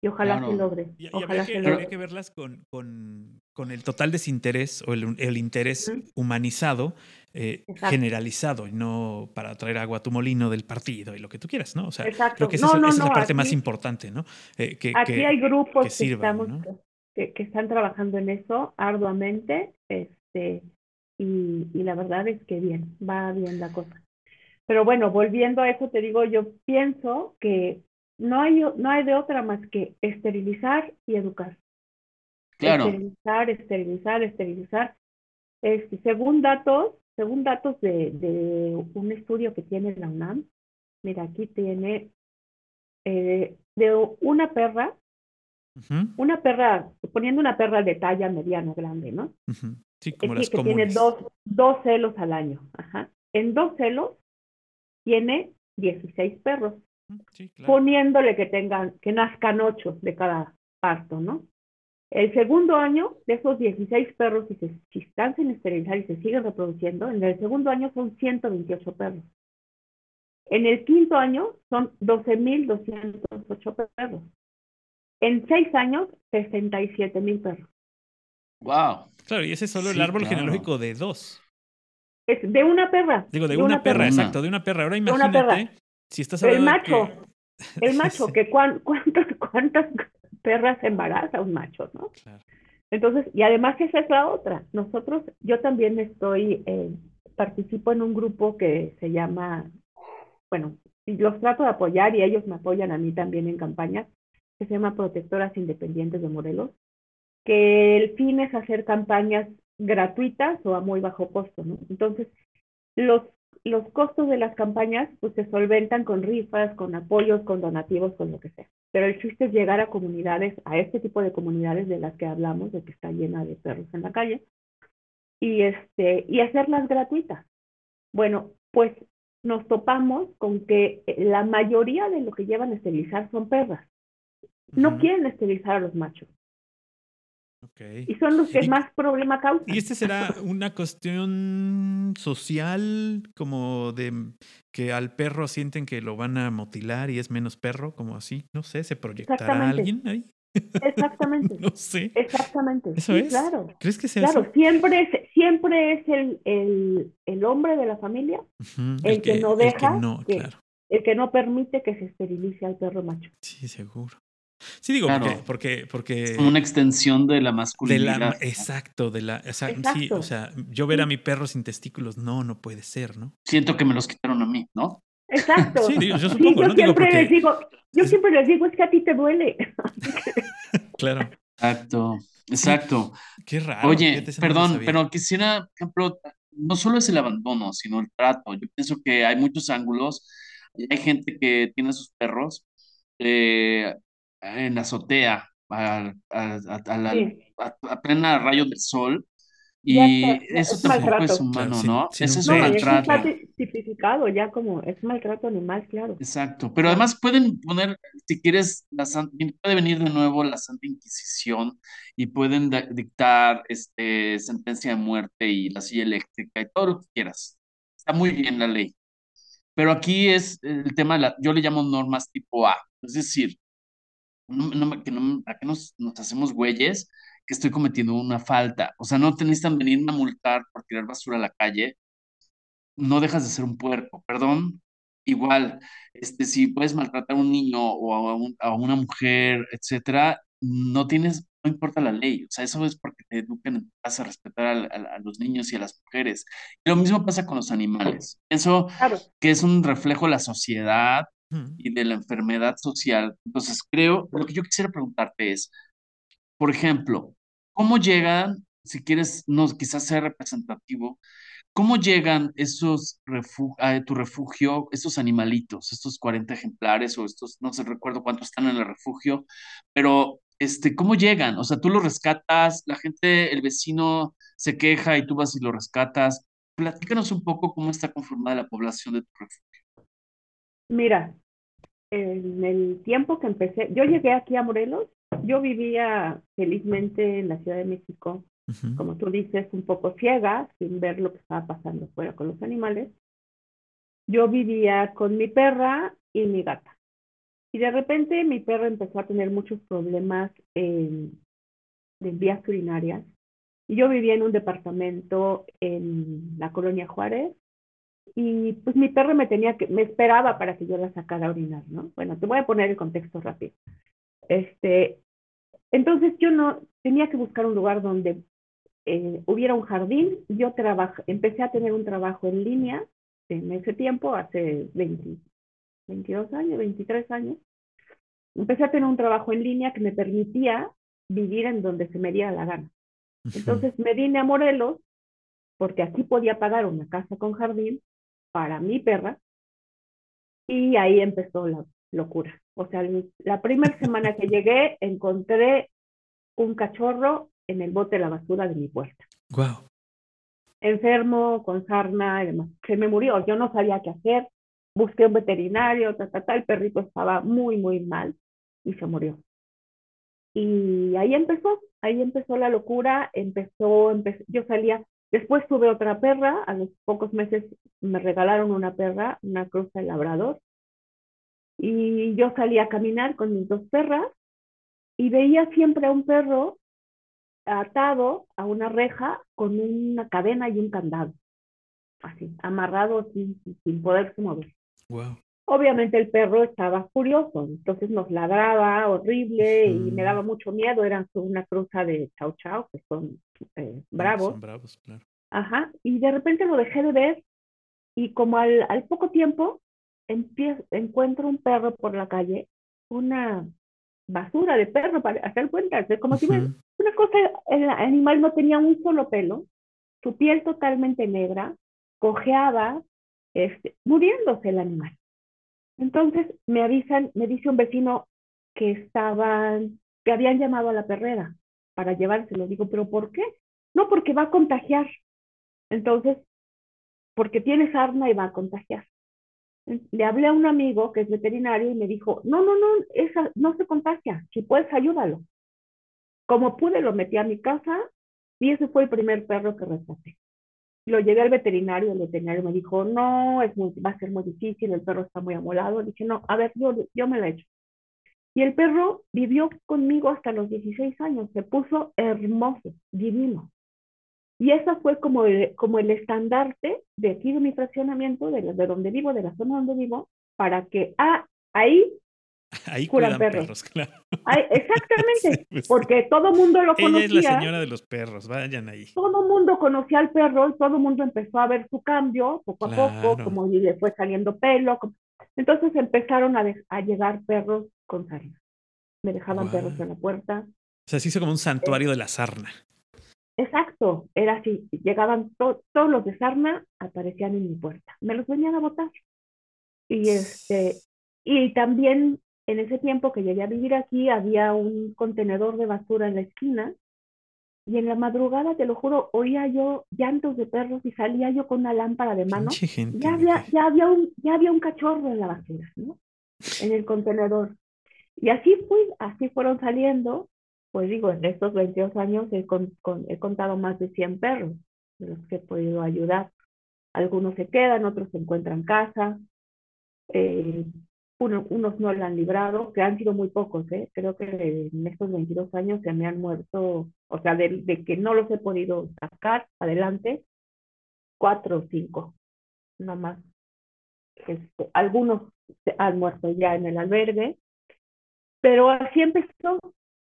Y ojalá se logre. Y, ojalá que, logre. que verlas con, con, con, el total desinterés o el, el interés humanizado, eh, generalizado, y no para traer agua a tu molino del partido y lo que tú quieras, ¿no? O sea, creo que esa, es, la parte más importante, ¿no? Eh, que, aquí hay grupos que, estamos, que, que, están trabajando en eso arduamente, este, y, y la verdad es que bien, va bien la cosa. Pero bueno, volviendo a eso, te digo, yo pienso que no hay, no hay de otra más que esterilizar y educar. Claro. Esterilizar, esterilizar, esterilizar. Este, según datos, según datos de, de, un estudio que tiene la UNAM, mira, aquí tiene eh, de una perra, una perra, poniendo una perra de talla mediana, grande, ¿no? Sí, como las que tiene dos, dos celos al año. Ajá. En dos celos tiene 16 perros poniéndole que tengan, que nazcan ocho de cada parto, ¿no? El segundo año, de esos 16 perros, si, se, si están sin esterilizar y se siguen reproduciendo, en el segundo año son 128 perros. En el quinto año son 12.208 perros. En seis años, 67.000 perros. ¡Wow! Claro, y ese es solo el árbol genealógico de dos. Es de una perra. Digo, de, una, perra, exacto, de una perra. Ahora imagínate el macho, el macho, que cuántas, cuántas perras embaraza un macho, ¿no? Entonces, y además esa es la otra. Nosotros, yo también estoy, eh, participo en un grupo que se llama, bueno, los trato de apoyar y ellos me apoyan a mí también en campañas, que se llama Protectoras Independientes de Morelos, que el fin es hacer campañas gratuitas o a muy bajo costo, ¿no? Entonces, los los costos de las campañas pues se solventan con rifas, con apoyos, con donativos, con lo que sea. Pero el chiste es llegar a comunidades, a este tipo de comunidades de las que hablamos, de que está llena de perros en la calle, y este, y hacerlas gratuitas. Bueno, pues nos topamos con que la mayoría de lo que llevan a esterilizar son perras. no quieren esterilizar a los machos. Okay. Y son los que más problema causan. ¿Y este será una cuestión social, como de que al perro sienten que lo van a mutilar y es menos perro, como así? No sé, ¿se proyectará alguien ahí? Exactamente. no sé. Exactamente. ¿Eso es? Claro. ¿Crees que sea Claro, siempre es, siempre es el, el, el hombre de la familia el, que, no deja, el que no, claro. el que no permite que se esterilice al perro macho. Sí, seguro. Sí, digo, porque, porque, Es como una extensión de la masculinidad. De la, exacto, de la. exacto. Sí, o sea, yo ver a mi perro sin testículos, no, no puede ser, ¿no? Siento que me los quitaron a mí, ¿no? Exacto. Sí, digo, yo supongo, yo ¿no? Siempre digo, les digo, yo siempre les digo, es que a ti te duele. claro. Exacto, exacto. Qué raro. Oye, perdón, pero quisiera, por ejemplo, no solo es el abandono, sino el trato. Yo pienso que hay muchos ángulos. Hay gente que tiene sus perros eh, en la azotea, a, a, a, la, a, plena rayo del sol. Y eso es tampoco maltrato. es humano, Claro, ¿no? sí, sí, Eso no, es sí. un No, es maltrato. está tipificado ya como es maltrato animal, claro. Exacto, pero además pueden poner, si quieres, la puede venir de nuevo la Santa Inquisición y pueden dictar este, sentencia de muerte y la silla eléctrica y todo lo que quieras. Está muy bien la ley. Pero aquí es el tema, de la, yo le llamo normas tipo A, es decir, no, no que no, ¿a qué nos, nos hacemos güeyes que estoy cometiendo una falta? O sea, no te necesitan venirme a multar por tirar basura a la calle, no dejas de ser un puerco, perdón. Igual, este, si puedes maltratar a un niño o a, un- a una mujer, etcétera, no tienes, no importa la ley. O sea, eso es porque te educan en casa a respetar al- al- a, los niños y a las mujeres. Y lo mismo pasa con los animales. Pienso Claro. que es un reflejo de la sociedad Y de la enfermedad social. Entonces, creo, lo que yo quisiera preguntarte es, por ejemplo, ¿cómo llegan, si quieres, no, quizás ser representativo, cómo llegan esos refu- a tu refugio, estos animalitos, estos 40 ejemplares o estos, no sé, recuerdo cuántos están en el refugio, pero, este, ¿cómo llegan? O sea, tú los rescatas, la gente, el vecino se queja y tú vas y lo rescatas. Platícanos un poco cómo está conformada la población de tu refugio. Mira, en el tiempo que empecé, yo llegué aquí a Morelos, yo vivía felizmente en la Ciudad de México, como tú dices, un poco ciega, sin ver lo que estaba pasando fuera con los animales. Yo vivía con mi perra y mi gata. Y de repente mi perra empezó a tener muchos problemas de vías urinarias. Y yo vivía en un departamento en la colonia Juárez. Y pues mi perra me tenía que, me esperaba para que yo la sacara a orinar, ¿no? Bueno, te voy a poner el contexto rápido. Este, entonces yo no tenía que buscar un lugar donde eh, hubiera un jardín. Yo trabaj, empecé a tener un trabajo en línea en ese tiempo, hace 20, 22 años, 23 años. Empecé a tener un trabajo en línea que me permitía vivir en donde se me diera la gana. Entonces me vine a Morelos porque aquí podía pagar una casa con jardín para mi perra y ahí empezó la locura. O sea, la primera semana que llegué encontré un cachorro en el bote de la basura de mi puerta. Guau. Enfermo, con sarna y demás. Se me murió, yo no sabía qué hacer. Busqué un veterinario, ta, ta, ta, el perrito estaba muy, muy mal y se murió. Y ahí empezó, ahí empezó la locura, empezó, empezó, yo salía, después tuve otra perra, a los pocos meses me regalaron una perra, una cruza de labrador, y yo salía a caminar con mis dos perras y veía siempre a un perro atado a una reja con una cadena y un candado, así, amarrado sin, sin poderse mover. Wow. Obviamente el perro estaba furioso, entonces nos ladraba horrible y me daba mucho miedo, eran una cruza de chau chau, que son eh, bravos. Son bravos, claro. Ajá, y de repente lo dejé de ver y como al, al poco tiempo empiezo, encuentro un perro por la calle, una basura de perro para hacer cuentas, es como si me- Ujú. una cosa, el animal no tenía un solo pelo, su piel totalmente negra, cojeaba, este, muriéndose el animal. Entonces me avisan, me dice un vecino que estaban, que habían llamado a la perrera para llevárselo. Digo, ¿pero por qué? No, porque va a contagiar. Entonces, porque tiene sarna y va a contagiar. Le hablé a un amigo que es veterinario y me dijo, no, no, no, esa no se contagia, si puedes ayúdalo. Como pude, lo metí a mi casa y ese fue el primer perro que rescaté. Lo llevé al veterinario, el veterinario me dijo, no, es muy, va a ser muy difícil, el perro está muy amolado. dije, no, a ver, yo, yo me la echo. Y el perro vivió conmigo hasta los 16 años, se puso hermoso, divino. Y eso fue como el, como el estandarte de aquí de mi fraccionamiento, de, de donde vivo, de la zona donde vivo, para que, ah, ahí Ahí curan perros. claro. exactamente, pues porque todo mundo lo conocía. Ella es la señora de los perros, vayan ahí. Todo mundo conocía al perro y todo mundo empezó a ver su cambio poco a poco, como le fue saliendo pelo. Entonces empezaron a, a llegar perros con sarna. Me dejaban perros en la puerta. O sea, se hizo como un santuario de la sarna. Exacto, era así. Llegaban todos los de sarna, aparecían en mi puerta. Me los venían a botar. Y este, y también en ese tiempo que llegué a vivir aquí había un contenedor de basura en la esquina y en la madrugada, te lo juro, oía yo llantos de perros y salía yo con una lámpara de mano. ya, había, ya, había un, ya había un cachorro en la basura, ¿no? En el contenedor. Y así fui, así fueron saliendo. Pues digo, en estos 22 años he, he contado más de 100 perros de los que he podido ayudar. Algunos se quedan, otros se encuentran casa. Eh, unos no lo han librado, que han sido muy pocos, ¿eh? creo que en estos 22 años se me han muerto, o sea, de, que no los he podido sacar adelante, cuatro o cinco, nada más. Este, algunos han muerto ya en el albergue, pero así empezó.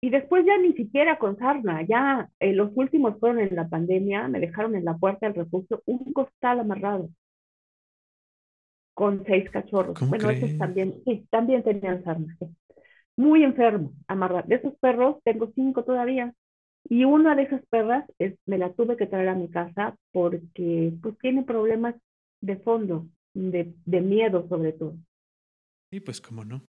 Y después ya ni siquiera con sarna, ya eh, los últimos fueron en la pandemia, me dejaron en la puerta del refugio un costal amarrado con seis cachorros. Bueno, esos también, sí, también tenían sarna. Muy enfermo, amarrar. De esos perros tengo cinco todavía. Y una de esas perras es, me la tuve que traer a mi casa porque pues tiene problemas de fondo, de, de miedo sobre todo. Sí, pues cómo no.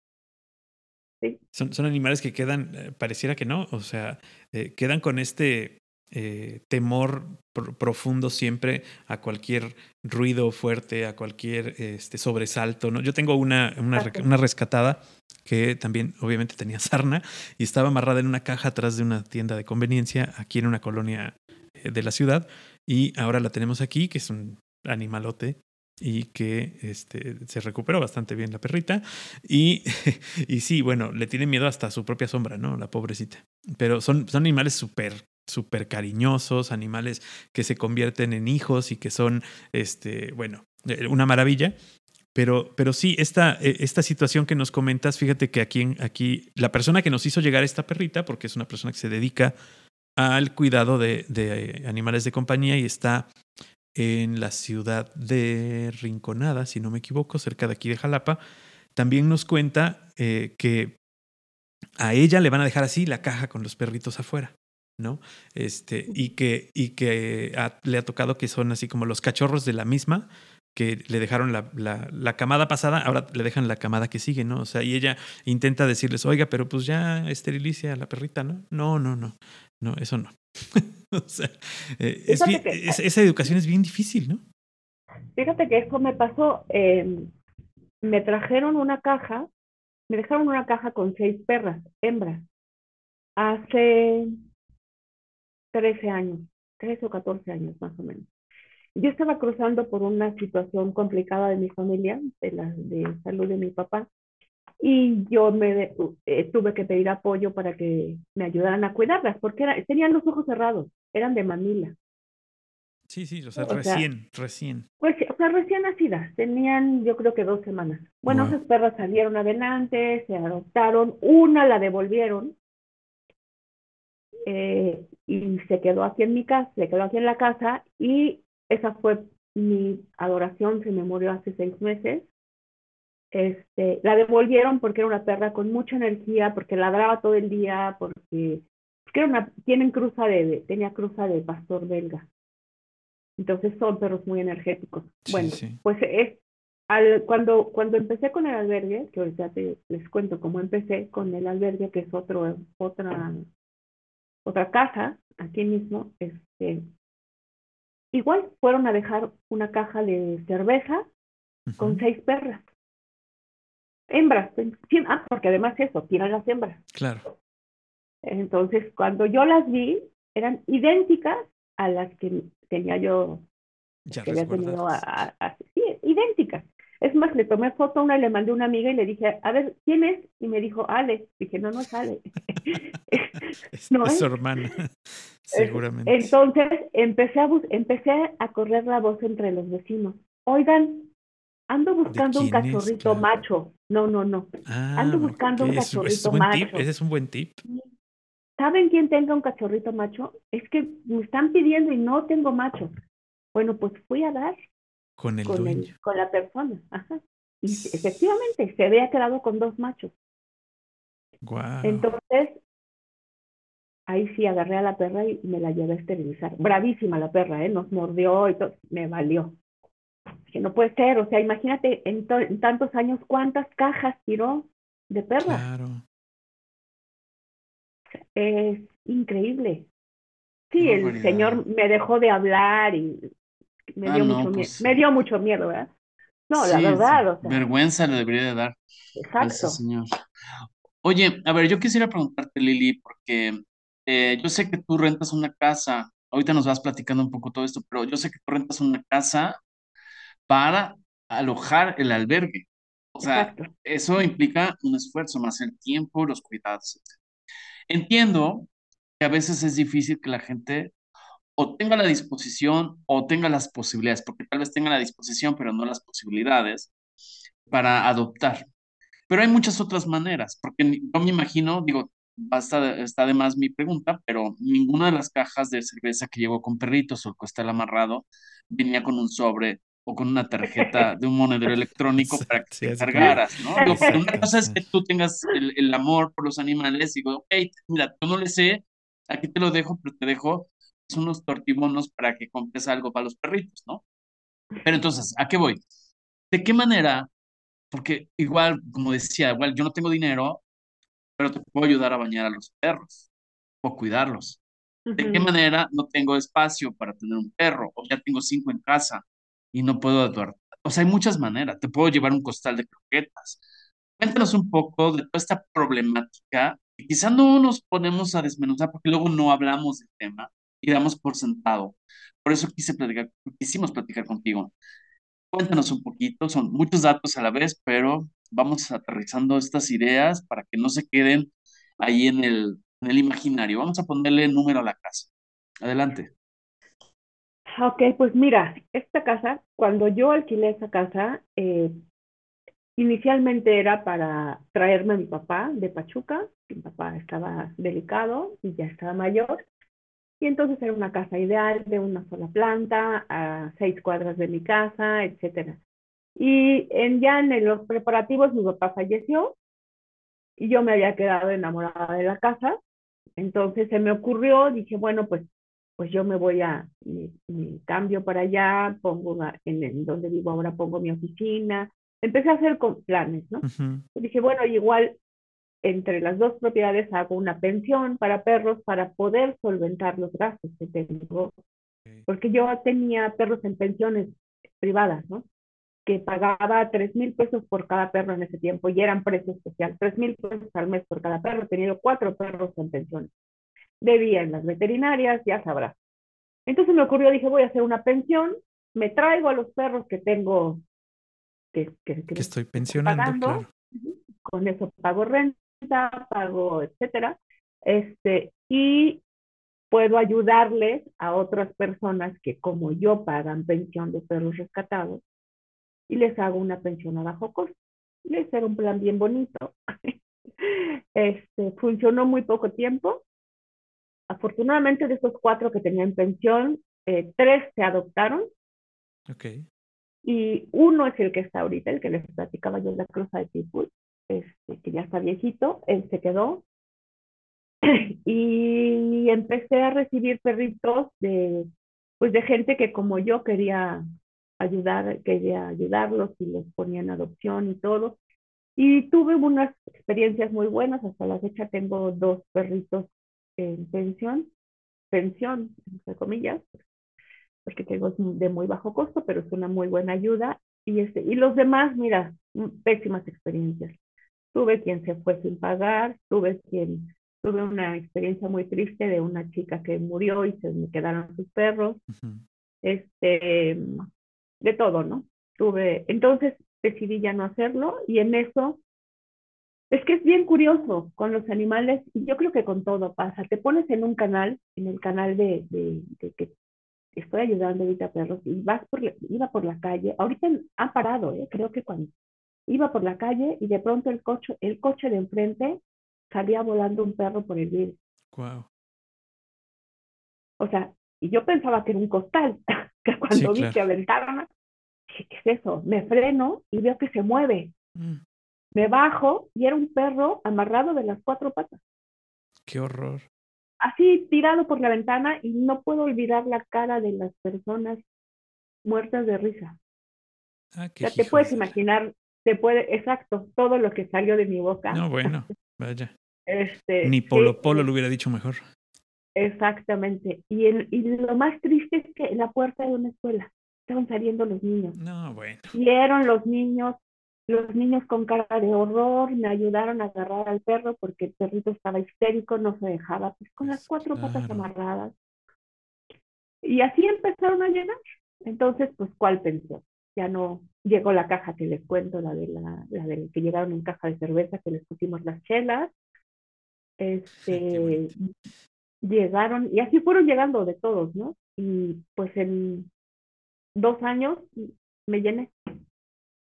Sí. Son, son animales que quedan, eh, pareciera que no, o sea, eh, quedan con este eh, temor profundo siempre a cualquier ruido fuerte, a cualquier este, sobresalto. ¿no? Yo tengo una, una, rescatada que también obviamente tenía sarna y estaba amarrada en una caja atrás de una tienda de conveniencia aquí en una colonia eh, de la ciudad y ahora la tenemos aquí, que es un animalote y que este, se recuperó bastante bien la perrita. Y, y sí, bueno, le tiene miedo hasta a su propia sombra, ¿no? La pobrecita. Pero son, son animales súper súper cariñosos, animales que se convierten en hijos y que son, este, bueno, eh, una maravilla. Pero, pero sí, esta, eh, esta situación que nos comentas, fíjate que aquí, aquí la persona que nos hizo llegar esta perrita, porque es una persona que se dedica al cuidado de, de animales de compañía y está en la ciudad de Rinconada, si no me equivoco, cerca de aquí de Jalapa, también nos cuenta eh, que a ella le van a dejar así la caja con los perritos afuera. ¿No? Este, y que, y que le ha tocado que son así como los cachorros de la misma, que le dejaron la, la, camada pasada, ahora le dejan la camada que sigue, ¿no? O sea, y ella intenta decirles, oiga, pero pues ya esterilice a la perrita, ¿no? No, no, no, no, eso no. o sea, eh, esa educación es bien difícil, ¿no? Fíjate que eso me pasó, em, me trajeron una caja, me dejaron una caja con seis perras, hembras, hace 13 años, 13 o 14 años más o menos. Yo estaba cruzando por una situación complicada de mi familia, de la de salud de mi papá, y yo me eh, tuve que pedir apoyo para que me ayudaran a cuidarlas, porque tenían los ojos cerrados, eran de mamila. Sí, sí, o sea, recién, recién. Pues, o sea, recién nacidas, tenían yo creo que dos semanas. Bueno, esas perras salieron adelante, se adoptaron, una la devolvieron, eh, y se quedó aquí en mi casa, se quedó aquí en la casa y esa fue mi adoración, se me murió hace seis meses. Este, la devolvieron porque era una perra con mucha energía, porque ladraba todo el día, porque, era una, tienen cruza de, tenía cruza de pastor belga. Entonces son perros muy energéticos. bueno, pues es, al, cuando, cuando empecé con el albergue, que ahorita te, les cuento cómo empecé con el albergue, que es otro, otra otra casa, aquí mismo, este, igual fueron a dejar una caja de cerveza con seis perras. Hembras, ah, porque además eso, tiran las hembras. Claro. Entonces, cuando yo las vi, eran idénticas a las que tenía yo, Ya que había tenido, a- resguardadas. a- a- sí, idénticas. Es más, le tomé foto a una y le mandé a una amiga y le dije, a ver, ¿quién es? Y me dijo, Ale. Dije, no, no es Ale. Es, no es es. su hermana, seguramente. Entonces empecé a, empecé a correr la voz entre los vecinos. Oigan, ando buscando un es? cachorrito Claro. macho. No, no, no. Ah, ando buscando un es cachorrito tip, macho. Ese es un buen tip. ¿Saben quién tenga un cachorrito macho? Es que me están pidiendo y no tengo macho. Bueno, pues fui a dar Con el con, dueño. el, con la persona. Ajá. Y efectivamente se había quedado con dos machos. Guau. Entonces, ahí sí agarré a la perra y me la llevé a esterilizar. Bravísima la perra, ¿eh? Nos mordió y todo. Me valió. Que no puede ser, o sea, imagínate en, to- en tantos años cuántas cajas tiró de perra. Claro. Es increíble. Sí, el señor me dejó de hablar y me Ah, dio no, mucho pues- miedo. Me dio mucho miedo, ¿verdad? No, la verdad, o sea, Vergüenza le debería de dar ese exacto. señor. Oye, a ver, yo quisiera preguntarte, Lili, porque eh, yo sé que tú rentas una casa, ahorita nos vas platicando un poco todo esto, pero yo sé que tú rentas una casa para alojar el albergue. O sea, Exacto. eso implica un esfuerzo, más el tiempo, los cuidados. etc. Entiendo que a veces es difícil que la gente o tenga la disposición o tenga las posibilidades, porque tal vez tenga la disposición, pero no las posibilidades para adoptar. Pero hay muchas otras maneras, porque yo me imagino, digo, basta, está de más mi pregunta, pero ninguna de las cajas de cerveza que llegó con perritos o el costal amarrado venía con un sobre o con una tarjeta de un monedero electrónico para que Sí, te cargaras, ¿no? Digo, porque una cosa es que tú tengas el, el amor por los animales y digo, ok, mira, yo no le sé, aquí te lo dejo, pero te dejo unos tortibonos para que compres algo para los perritos, ¿no? Pero entonces, ¿a qué voy? ¿De qué manera? Porque igual, como decía, igual yo no tengo dinero, pero te puedo ayudar a bañar a los perros o cuidarlos. ¿De qué manera no tengo espacio para tener un perro? O ya tengo cinco en casa y no puedo adoptar. O sea, hay muchas maneras. Te puedo llevar un costal de croquetas. Cuéntanos un poco de toda esta problemática que quizá no nos ponemos a desmenuzar porque luego no hablamos del tema y damos por sentado. Por eso quise platicar, quisimos platicar contigo. Cuéntanos un poquito, son muchos datos a la vez, pero vamos aterrizando estas ideas para que no se queden ahí en el, en el imaginario. Vamos a ponerle número a la casa. Adelante. Ok, pues mira, esta casa, cuando yo alquilé esa casa, eh, inicialmente era para traerme a mi papá de Pachuca. Mi papá estaba delicado y ya estaba mayor. Y entonces era una casa ideal de una sola planta, a seis cuadras de mi casa, etcétera. Y en, ya en los preparativos mi papá falleció y yo me había quedado enamorada de la casa. Entonces se me ocurrió, dije, bueno, pues pues yo me voy a, mi, mi cambio para allá, pongo una, en, en donde vivo ahora pongo mi oficina, empecé a hacer con planes, ¿no? Ujú. Dije, bueno, igual entre las dos propiedades hago una pensión para perros para poder solventar los gastos que tengo, porque yo tenía perros en pensiones privadas, ¿no? Que pagaba tres mil pesos por cada perro en ese tiempo y eran precio especial, tres mil pesos al mes por cada perro, tenía yo cuatro perros en pensiones debía en las veterinarias, ya sabrás. Entonces me ocurrió, dije, voy a hacer una pensión, me traigo a los perros que tengo, que, que, que Que estoy pensionando, pagando, claro. con eso pago renta, pago, etcétera, este, y puedo ayudarles a otras personas que como yo pagan pensión de perros rescatados y les hago una pensión a bajo costo. Y ese era un plan bien bonito. Este, funcionó muy poco tiempo. Afortunadamente de esos cuatro que tenía en pensión, eh, tres se adoptaron Ok. y uno es el que está ahorita, el que les platicaba yo en la cruza de Pitbull, este, que ya está viejito, él se quedó. y empecé a recibir perritos de, pues de gente que como yo quería ayudar, quería ayudarlos y los ponía en adopción y todo. Y tuve unas experiencias muy buenas, hasta la fecha tengo dos perritos en pensión, pensión, entre comillas, porque tengo de muy bajo costo, pero es una muy buena ayuda. y, este, y los demás, mira, pésimas experiencias. Tuve quien se fue sin pagar, tuve quien, tuve una experiencia muy triste de una chica que murió y se me quedaron sus perros, este, de todo, ¿no? Tuve, entonces decidí ya no hacerlo y en eso es que es bien curioso con los animales, y yo creo que con todo pasa. Te pones en un canal, en el canal de, de, que estoy ayudando ahorita a perros, y vas por, iba por la calle, ahorita ha parado, ¿eh? creo que cuando iba por la calle y de pronto el coche, el coche de enfrente salía volando un perro por el vidrio. Wow. O sea, y yo pensaba que era un costal, que cuando vi que aventaron, ¿qué es eso? Me freno y veo que se mueve. Mm. Me bajo y era un perro amarrado de las cuatro patas. Qué horror. Así tirado por la ventana y no puedo olvidar la cara de las personas muertas de risa. Ah, qué te puedes imaginar, te puede, exacto, todo lo que salió de mi boca. No, bueno, vaya. Este, Ni Polo Polo lo hubiera dicho mejor. Exactamente. Y, el, y lo más triste es que en la puerta de una escuela estaban saliendo los niños. No, bueno. Vieron los niños, los niños con cara de horror me ayudaron a agarrar al perro porque el perrito estaba histérico, no se dejaba, pues con las pues, cuatro patas amarradas. Y así empezaron a llegar. Entonces, pues, ¿cuál pensó? Ya no llegó la caja que les cuento, la de la, la de que llegaron en caja de cerveza, que les pusimos las chelas. Este, llegaron, y así fueron llegando de todos, ¿no? Y pues en dos años me llené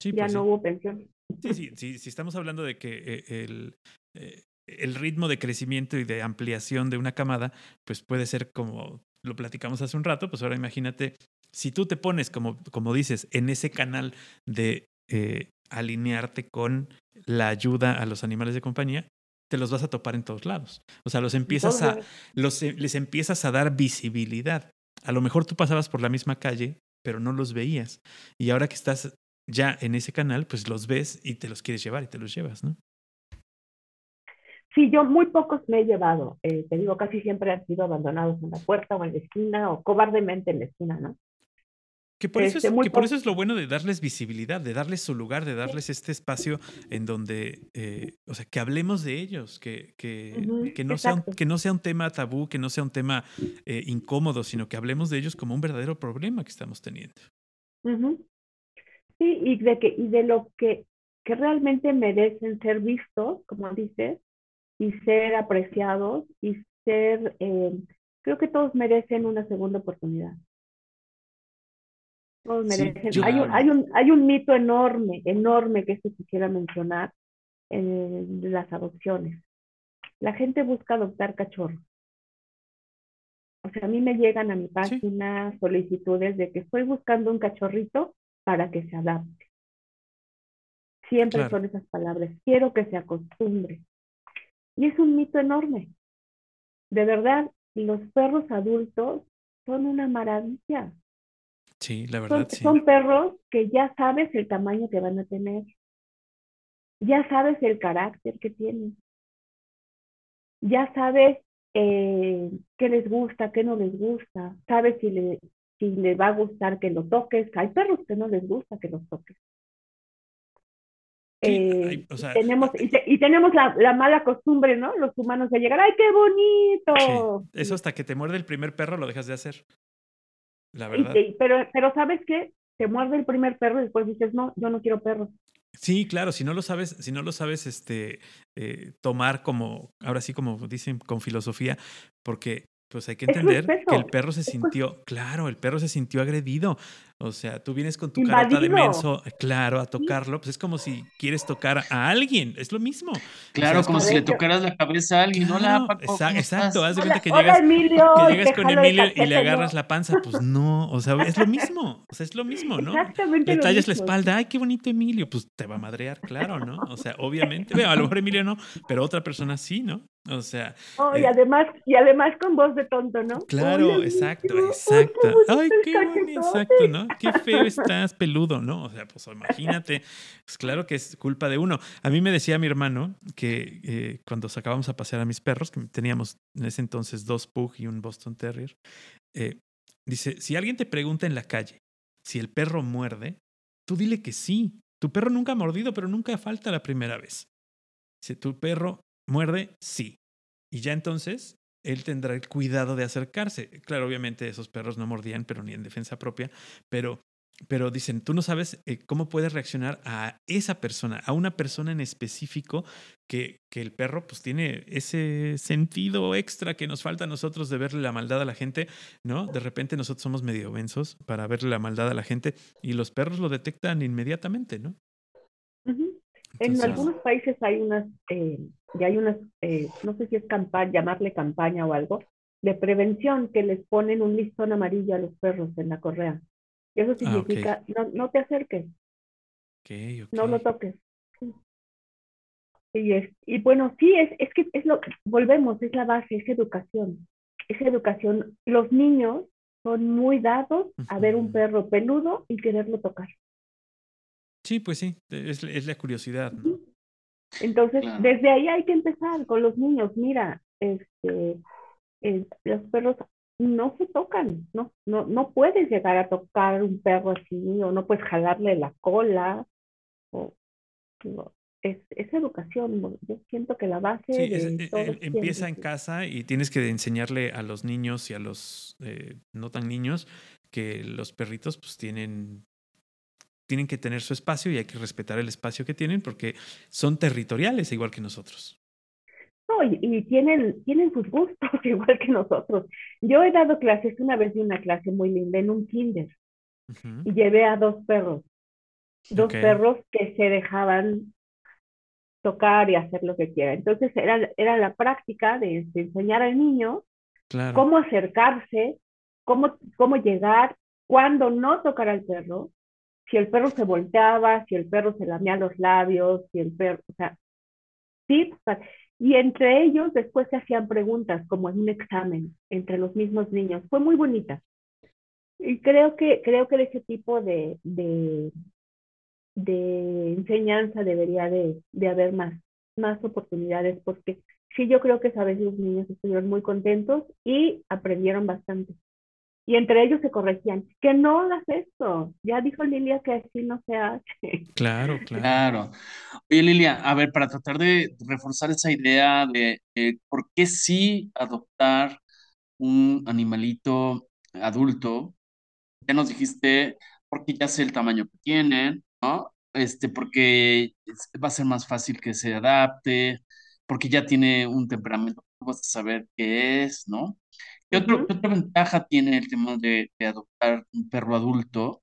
ya pues no hubo pensión. Sí, sí, sí, si estamos hablando de que eh, el, eh, el ritmo de crecimiento y de ampliación de una camada, pues puede ser como lo platicamos hace un rato, pues ahora imagínate, si tú te pones, como, como dices, en ese canal de eh, alinearte con la ayuda a los animales de compañía, te los vas a topar en todos lados. O sea, los empiezas a, los, les empiezas a dar visibilidad. A lo mejor tú pasabas por la misma calle, pero no los veías. Y ahora que estás ya en ese canal, pues los ves y te los quieres llevar y te los llevas, ¿no? Sí, yo muy pocos me he llevado. Eh, te digo, casi siempre han sido abandonados en la puerta o en la esquina o cobardemente en la esquina, ¿no? Que por, eso, es, este, que por eso es lo bueno de darles visibilidad, de darles su lugar, de darles este espacio en donde, eh, o sea, que hablemos de ellos, que, que, que, no sea un, que no sea un tema tabú, que no sea un tema eh, incómodo, sino que hablemos de ellos como un verdadero problema que estamos teniendo. Sí, y de, que, y de lo que, que realmente merecen ser vistos, como dices, y ser apreciados y ser, eh, creo que todos merecen una segunda oportunidad. Todos merecen. hay, un, hay, un, hay un mito enorme, enorme que se quisiera mencionar en las adopciones. La gente busca adoptar cachorros. O sea, a mí me llegan a mi página solicitudes de que estoy buscando un cachorrito para que se adapte. Siempre son esas palabras, quiero que se acostumbre. Y es un mito enorme. De verdad, los perros adultos son una maravilla. Sí, la verdad. Son, sí. son perros que ya sabes el tamaño que van a tener. Ya sabes el carácter que tienen. Ya sabes eh, qué les gusta, qué no les gusta. Sabes si le, si le va a gustar que lo toques. Hay perros que no les gusta que los toques. Eh, tenemos, y, tenemos la, la, mala costumbre, ¿no? Los humanos de llegar, ¡ay, qué bonito! Eso hasta que te muerde el primer perro lo dejas de hacer. La verdad. pero, pero ¿sabes qué? Te muerde el primer perro y después dices, no, yo no quiero perros. Sí, claro, si no lo sabes, si no lo sabes, este, eh, tomar como, ahora sí como dicen, con filosofía, porque pues hay que entender que el perro se sintió, claro, el perro se sintió agredido. O sea, tú vienes con tu carota de menso, claro, a tocarlo, pues es como si quieres tocar a alguien, es lo mismo. Claro, como, si le tocaras la cabeza a alguien, claro, Paco, exacto, haz de cuenta que llegas, que llegas con Emilio y le agarras la panza, pues no, o sea, es lo mismo, o sea, es lo mismo, ¿no? Exactamente. Le tallas la espalda, ay, qué bonito Emilio, pues te va a madrear, claro, ¿no? O sea, obviamente, a lo mejor Emilio no, pero otra persona sí, ¿no? O sea. Oh, y eh además, y además con voz de tonto, ¿no? Claro, exacto, exacto. Ay, qué bonito, exacto, ¿no? Qué feo estás, peludo, ¿no? O sea, pues imagínate, pues claro que es culpa de uno. A mí me decía mi hermano que eh, cuando sacábamos a pasear a mis perros, que teníamos en ese entonces dos Pug y un Boston Terrier, eh, dice, si alguien te pregunta en la calle si el perro muerde, tú dile que sí. Tu perro nunca ha mordido, pero nunca falta la primera vez. Si tu perro muerde, sí. Y ya entonces él tendrá el cuidado de acercarse. Claro, obviamente esos perros no mordían, pero ni en defensa propia, pero pero dicen, tú no sabes eh, cómo puedes reaccionar a esa persona, a una persona en específico que, que, el perro pues tiene ese sentido extra que nos falta a nosotros de verle la maldad a la gente, ¿no? De repente nosotros somos medio vensos para verle la maldad a la gente y los perros lo detectan inmediatamente, ¿no? En algunos países hay unas, eh, ya hay unas, eh, no sé si es campaña, llamarle campaña o algo, de prevención que les ponen un listón amarillo a los perros en la correa. Y eso ah, significa, no, no te acerques. No lo toques. Y, es, y bueno, sí, es, es que es lo volvemos, es la base, es educación. Es educación. Los niños son muy dados a ver un perro peludo y quererlo tocar. Sí, pues sí, es, es la curiosidad. Entonces, desde ahí hay que empezar con los niños. Mira, este, eh, los perros no se tocan, no, no, no puedes llegar a tocar un perro así o no puedes jalarle la cola. O, es, es, educación. Yo siento que la base de eh, empieza en casa y tienes que enseñarle a los niños y a los eh, no tan niños que los perritos pues tienen tienen que tener su espacio y hay que respetar el espacio que tienen porque son territoriales igual que nosotros. Y, tienen, tienen sus gustos igual que nosotros. Yo he dado clases, una vez de una clase muy linda en un kinder y llevé a dos perros, dos perros que se dejaban tocar y hacer lo que quieran. Entonces era, era la práctica de, enseñar al niño cómo acercarse, cómo, cómo llegar, cuándo no tocar al perro, si el perro se volteaba, si el perro se lamía los labios, si el perro, o sea, sí, y entre ellos después se hacían preguntas como en un examen entre los mismos niños. Fue muy bonita. Y creo que, creo que ese tipo de, de, de enseñanza debería de, de, haber más, más oportunidades, porque sí yo creo que esa vez los niños estuvieron muy contentos y aprendieron bastante y entre ellos se corregían, que no hagas esto, ya dijo Lilia que así no se hace. Claro, claro. Claro. Oye Lilia, a ver, para tratar de reforzar esa idea de por qué sí adoptar un animalito adulto, ya nos dijiste, porque ya sé el tamaño que tienen, ¿no? Este, porque va a ser más fácil que se adapte, porque ya tiene un temperamento, vas a saber qué es, ¿no? ¿Qué, otra ventaja tiene el tema de, adoptar un perro adulto?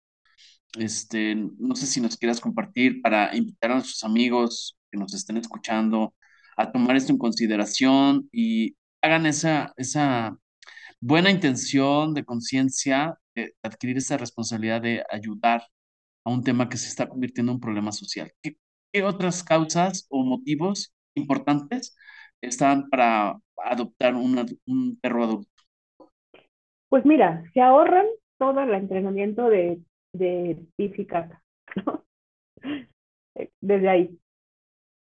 Este, no sé si nos quieras compartir para invitar a nuestros amigos que nos estén escuchando a tomar esto en consideración y hagan esa, esa buena intención de conciencia de adquirir esa responsabilidad de ayudar a un tema que se está convirtiendo en un problema social. ¿Qué, qué otras causas o motivos importantes están para adoptar un perro adulto? Pues mira, se ahorran todo el entrenamiento de, de ¿no? Desde ahí.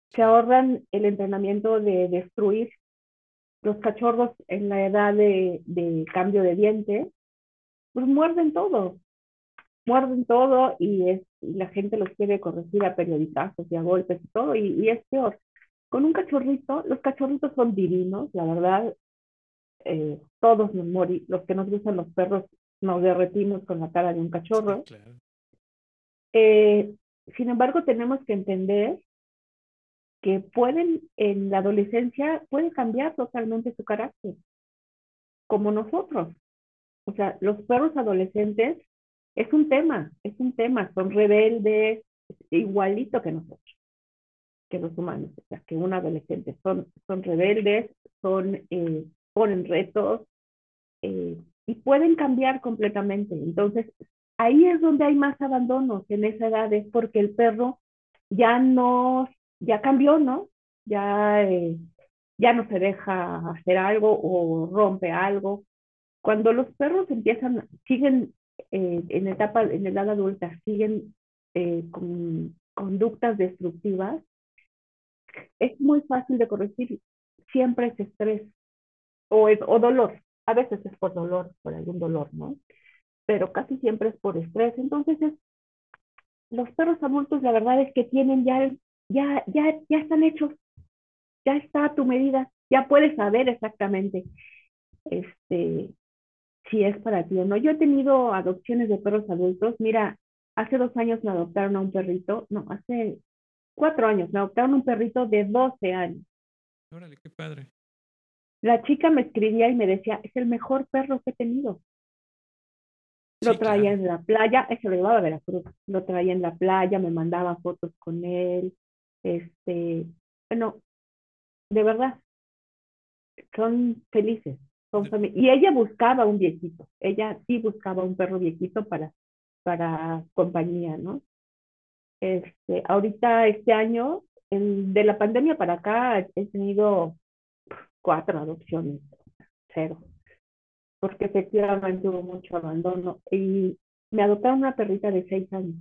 Se ahorran el entrenamiento de destruir los cachorros en la edad de, de cambio de diente, pues muerden todo, muerden todo y, es, la gente los quiere corregir a periodicazos y a golpes y todo, y, y, es peor. Con un cachorrito, los cachorritos son divinos, la verdad, eh, todos nos los que nos gustan los perros nos derretimos con la cara de un cachorro. Eh, sin embargo, tenemos que entender que pueden, en la adolescencia, puede cambiar totalmente su carácter, como nosotros. O sea, los perros adolescentes es un tema, es un tema, son rebeldes, igualito que nosotros, que los humanos, o sea, que un adolescente, son, son rebeldes, son eh, ponen retos eh, y pueden cambiar completamente. Entonces, ahí es donde hay más abandonos en esa edad, es porque el perro ya no, ya cambió, ¿no? Ya, eh, ya no se deja hacer algo o rompe algo. Cuando los perros empiezan, siguen eh, en etapa, en edad adulta, siguen con conductas destructivas, es muy fácil de corregir. Siempre es estrés, o, es, o dolor. A veces es por dolor, por algún dolor, ¿no? Pero casi siempre es por estrés. Entonces es, los perros adultos la verdad es que tienen ya, ya, ya, ya están hechos, ya está a tu medida, ya puedes saber exactamente este, si es para ti o no. Yo he tenido adopciones de perros adultos, mira, hace dos años me adoptaron a un perrito, no, hace cuatro años me adoptaron un perrito de 12 años. Órale, qué padre. La chica me escribía y me decía, es el mejor perro que he tenido. Lo traía en la playa, lo llevaba a Veracruz, lo traía en la playa, me mandaba fotos con él, este, bueno, de verdad, son felices, son y ella buscaba un viejito, ella sí buscaba un perro viejito para, para compañía, ¿no? Este, ahorita este año, de la pandemia para acá, he tenido cuatro adopciones, cero porque efectivamente hubo mucho abandono y me adoptaron una perrita de seis años.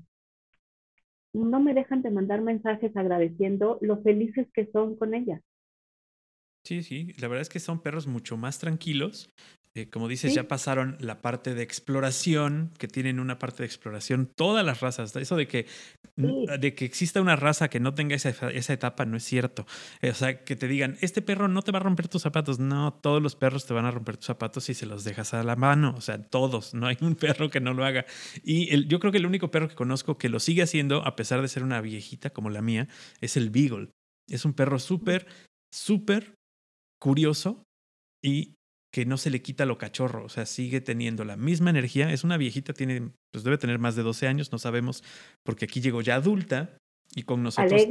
No me dejan de mandar mensajes agradeciendo lo felices que son con ella. Sí, sí, la verdad es que son perros mucho más tranquilos eh, como dices, ya pasaron la parte de exploración, que tienen una parte de exploración, todas las razas. Eso de que, de que exista una raza que no tenga esa, esa etapa no es cierto. Eh, o sea, que te digan, este perro no te va a romper tus zapatos. No, todos los perros te van a romper tus zapatos si se los dejas a la mano. O sea, todos. No hay un perro que no lo haga. Y el, yo creo que el único perro que conozco que lo sigue haciendo, a pesar de ser una viejita como la mía, es el Beagle. Es un perro súper, súper curioso y que no se le quita lo cachorro, o sea, sigue teniendo la misma energía. Es una viejita, tiene, pues debe tener más de 12 años, no sabemos, porque aquí llegó ya adulta y con nosotros,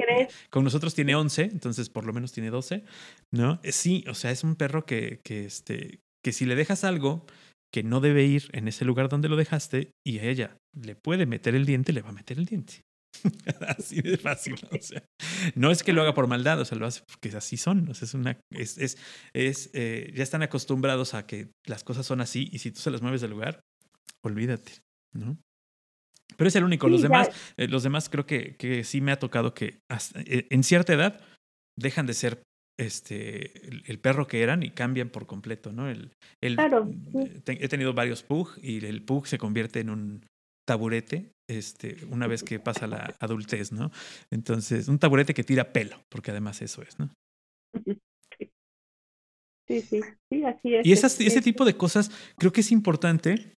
con nosotros tiene 11, entonces por lo menos tiene 12, ¿no? Eh, sí, o sea, es un perro que, que, este, que si le dejas algo que no debe ir en ese lugar donde lo dejaste y a ella le puede meter el diente, le va a meter el diente. así de fácil. O sea, no es que lo haga por maldad, o sea, lo hace porque así son. O sea, es una, es, es, es eh, ya están acostumbrados a que las cosas son así y si tú se las mueves del lugar, olvídate, ¿no? Pero es el único. Los demás, eh, los demás creo que, que sí me ha tocado que eh, en cierta edad dejan de ser este el, perro que eran y cambian por completo, ¿no? El, el claro, he tenido varios pug y el pug se convierte en un taburete este, una vez que pasa la adultez, ¿no? Entonces, un taburete que tira pelo, porque además eso es, ¿no? Sí, sí, sí, así es. Y esas, ese tipo de cosas creo que es importante.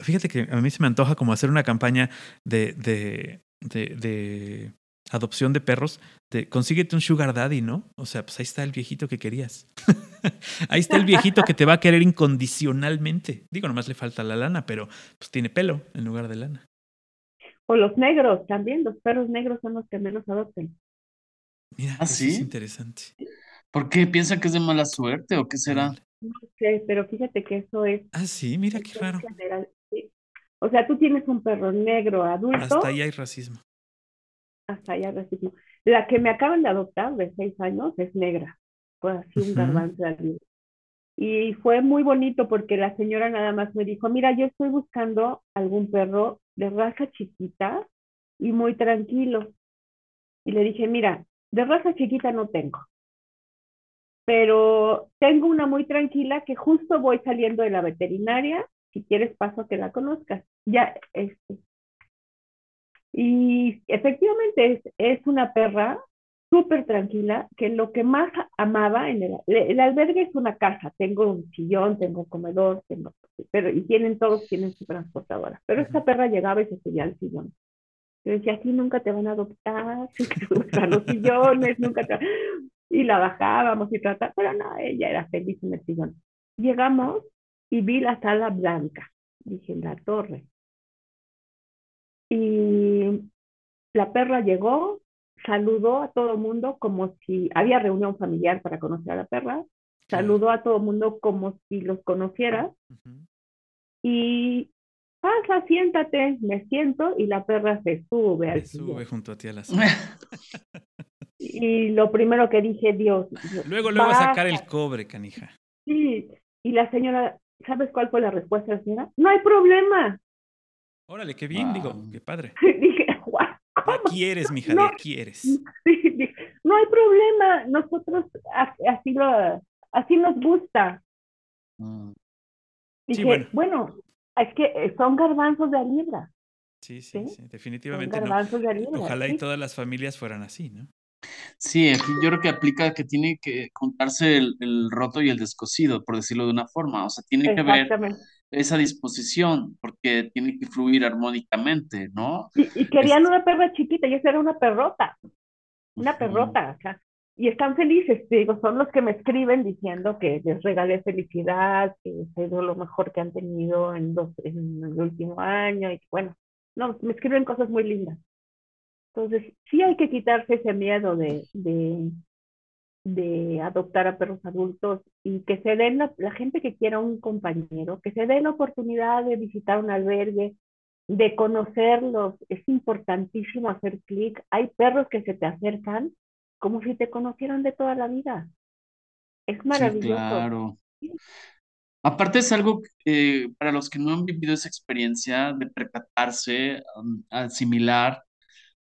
fíjate que a mí se me antoja como hacer una campaña de, de, de, de adopción de perros, de consíguete un sugar daddy, ¿no? O sea, pues ahí está el viejito que querías. ahí está el viejito que te va a querer incondicionalmente. Digo, nomás le falta la lana, pero pues tiene pelo en lugar de lana. O los negros también, los perros negros son los que menos adopten. Mira, ¿Ah, sí? es interesante. ¿Por qué? ¿Piensa que es de mala suerte o qué será? No sé, pero fíjate que eso es. Ah, sí, mira qué raro. O sea, tú tienes un perro negro adulto. Hasta ahí hay racismo. Hasta hay racismo. La que me acaban de adoptar de seis años es negra. Fue así un garbanzo Y fue muy bonito porque la señora nada más me dijo, mira, yo estoy buscando algún perro de raza chiquita y muy tranquilo. Y le dije, mira, de raza chiquita no tengo, pero tengo una muy tranquila que justo voy saliendo de la veterinaria, si quieres paso a que la conozcas. Ya, este. Y efectivamente es, es una perra súper tranquila, que lo que más amaba en el, el, albergue es una casa, tengo un sillón, tengo comedor, tengo, pero, y tienen todos, tienen su transportadora, pero esta perra llegaba y se subía al sillón. Yo decía, aquí nunca te van a adoptar, a los sillones, nunca te... Y la bajábamos y trataba, pero no, ella era feliz en el sillón. Llegamos y vi la sala blanca, dije, la torre. Y la perra llegó, saludó a todo el mundo como si había reunión familiar para conocer a la perra, saludó a todo el mundo como si los conociera y pasa, siéntate, me siento y la perra se sube al se sube junto a ti a la Y lo primero que dije, Dios. Luego, luego a sacar el cobre, canija. Sí, y la señora, ¿sabes cuál fue la respuesta de la señora? No hay problema. Órale, qué bien, digo, qué padre. dije, Aquí eres, mija, de aquí eres. no hay problema, nosotros así, lo, así nos gusta. Mm. Dije, bueno. es que son garbanzos de libra. Sí, sí, sí, definitivamente no. Ojalá y todas las familias fueran así, ¿no? Sí, yo creo que aplica que tiene que contarse el, roto y el descosido, por decirlo de una forma. O sea, tiene que ver esa disposición, porque tiene que fluir armónicamente, ¿no? Y, querían una perra chiquita, y esa era una perrota, una perrota, o sea, y están felices, digo, son los que me escriben diciendo que les regalé felicidad, que es lo mejor que han tenido en, dos, en el último año, y bueno, no, me escriben cosas muy lindas. Entonces, sí hay que quitarse ese miedo de, de, de adoptar a perros adultos y que se den la, gente que quiera un compañero, que se den la oportunidad de visitar un albergue, de conocerlos. Es importantísimo hacer clic. Hay perros que se te acercan como si te conocieran de toda la vida. Es maravilloso. claro. Aparte es algo que para los que no han vivido esa experiencia de percatarse, um, asimilar,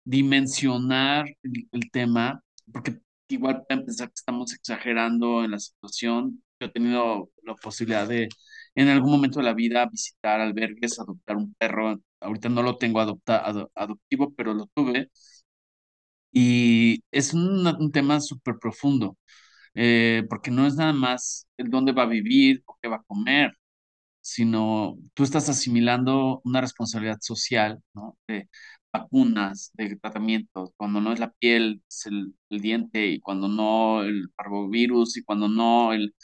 dimensionar el, tema, porque igual pueden pensar que estamos exagerando en la situación. Yo he tenido la posibilidad de en algún momento de la vida visitar albergues, adoptar un perro. Ahorita no lo tengo adoptado adoptivo, pero lo tuve. Y es un, un tema súper profundo. Eh, porque no es nada más el dónde va a vivir o qué va a comer, sino tú estás asimilando una responsabilidad social, ¿no? De vacunas, de tratamientos, cuando no es la piel, es el, diente, y cuando no el parvovirus, y cuando no el,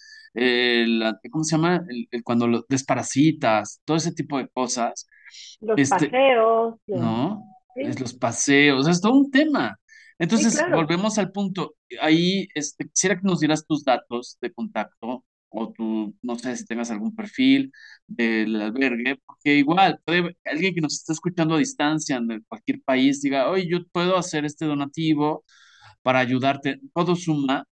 ¿cómo se llama? El, cuando lo desparasitas, todo ese tipo de cosas. Los este, paseos. ¿No? Es los paseos, es todo un tema. Entonces, volvemos al punto. Ahí este, quisiera que nos dieras tus datos de contacto o tú, no sé si tengas algún perfil del albergue, porque igual, puede, alguien que nos está escuchando a distancia en cualquier país diga, oye, yo puedo hacer este donativo para ayudarte, todo suma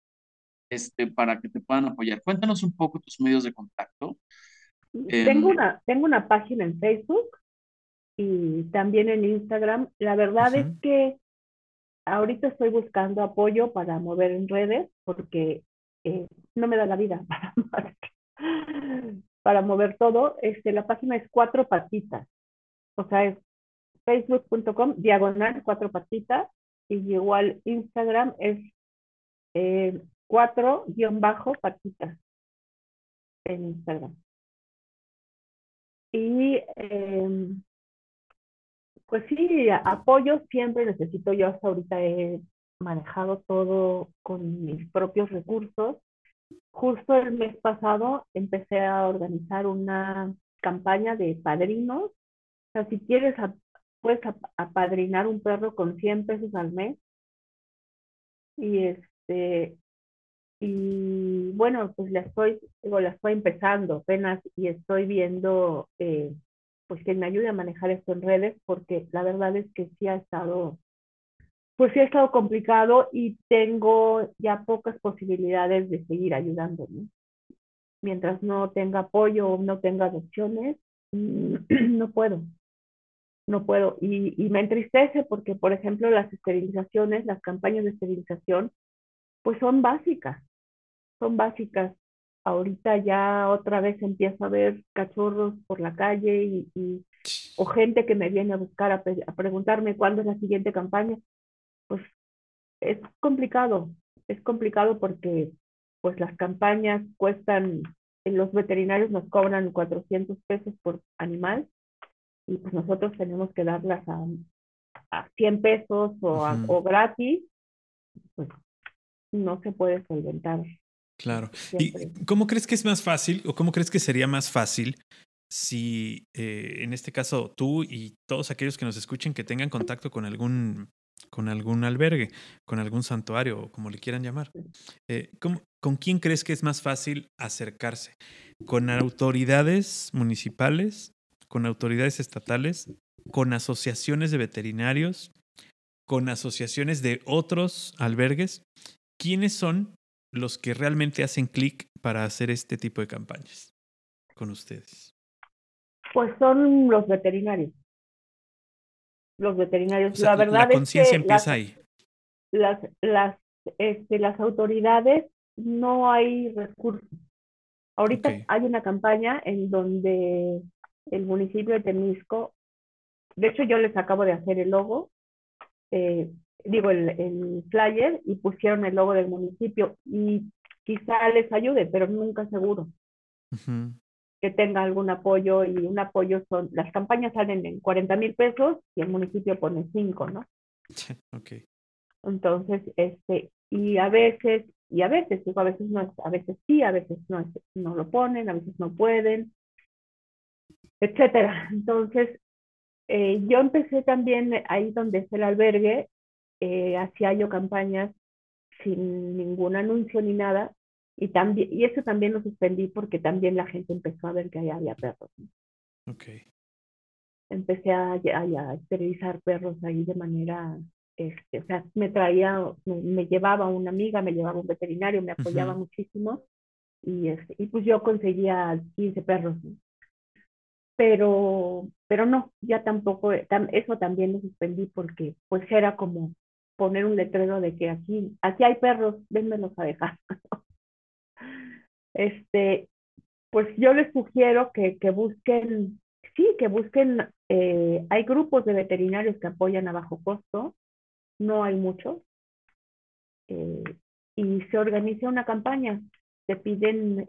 este, para que te puedan apoyar. Cuéntanos un poco tus medios de contacto. Tengo, em, una, tengo una página en Facebook y también en Instagram. La verdad es que ahorita estoy buscando apoyo para mover en redes porque eh, no me da la vida para, mover todo. Este, la página es cuatro patitas. O sea, es facebook.com diagonal cuatro patitas y igual Instagram es eh, cuatro guion bajo patitas en Instagram. Y em, pues sí, apoyo siempre necesito. Yo hasta ahorita he manejado todo con mis propios recursos. Justo el mes pasado empecé a organizar una campaña de padrinos. O sea, si quieres, puedes apadrinar un perro con 100 pesos al mes. Y este, y bueno, pues la estoy, digo, estoy empezando apenas y estoy viendo eh, pues que me ayude a manejar esto en redes, porque la verdad es que sí ha estado, pues sí ha estado complicado y tengo ya pocas posibilidades de seguir ayudando, Mientras no tenga apoyo o no tenga adopciones, no puedo, no puedo. Y, y me entristece porque, por ejemplo, las esterilizaciones, las campañas de esterilización, pues son básicas, son básicas. Ahorita ya otra vez empiezo a ver cachorros por la calle y, o gente que me viene a buscar a, preguntarme cuándo es la siguiente campaña, es complicado, es complicado porque pues las campañas cuestan, los veterinarios nos cobran 400 pesos por animal y pues nosotros tenemos que darlas a, a 100 pesos o, o gratis, pues no se puede solventar. Claro. ¿Y cómo crees que es más fácil o cómo crees que sería más fácil si eh, en este caso tú y todos aquellos que nos escuchen que tengan contacto con algún con algún albergue, con algún santuario o como le quieran llamar. Eh, ¿Con quién crees que es más fácil acercarse? ¿Con autoridades municipales? ¿Con autoridades estatales? ¿Con asociaciones de veterinarios? ¿Con asociaciones de otros albergues? ¿Quiénes son los que realmente hacen clic para hacer este tipo de campañas con ustedes? Pues son los veterinarios. Los veterinarios. la verdad la conciencia empieza ahí. Las, las, este, las autoridades no hay recursos. Ahorita hay una campaña en donde el municipio de Temisco de hecho yo les acabo de hacer el logo, eh, digo el, el, flyer y pusieron el logo del municipio y quizá les ayude, pero nunca seguro que tenga algún apoyo y un apoyo son, las campañas salen en 40 mil pesos y el municipio pone 5, ¿no? Ok. Entonces, este, y a veces, y a veces, digo, a veces no, a veces sí, a veces no, no lo ponen, a veces no pueden, etcétera. Entonces, eh, yo empecé también ahí donde es el albergue, eh, hacía yo campañas sin ningún anuncio ni nada, y, también, y eso también lo suspendí porque también la gente empezó a ver que ahí había perros. Ok. Empecé a, a, esterilizar perros ahí de manera, este, o sea, me traía, me, llevaba una amiga, me llevaba un veterinario, me apoyaba muchísimo y, este, y pues yo conseguía 15 perros. Pero, pero no, ya tampoco, eso también lo suspendí porque pues era como poner un letrero de que aquí, aquí hay perros, vénmelos a dejar. este, pues yo les sugiero que, que busquen, sí, que busquen, eh, hay grupos de veterinarios que apoyan a bajo costo, no hay muchos, eh, y se organiza una campaña, se piden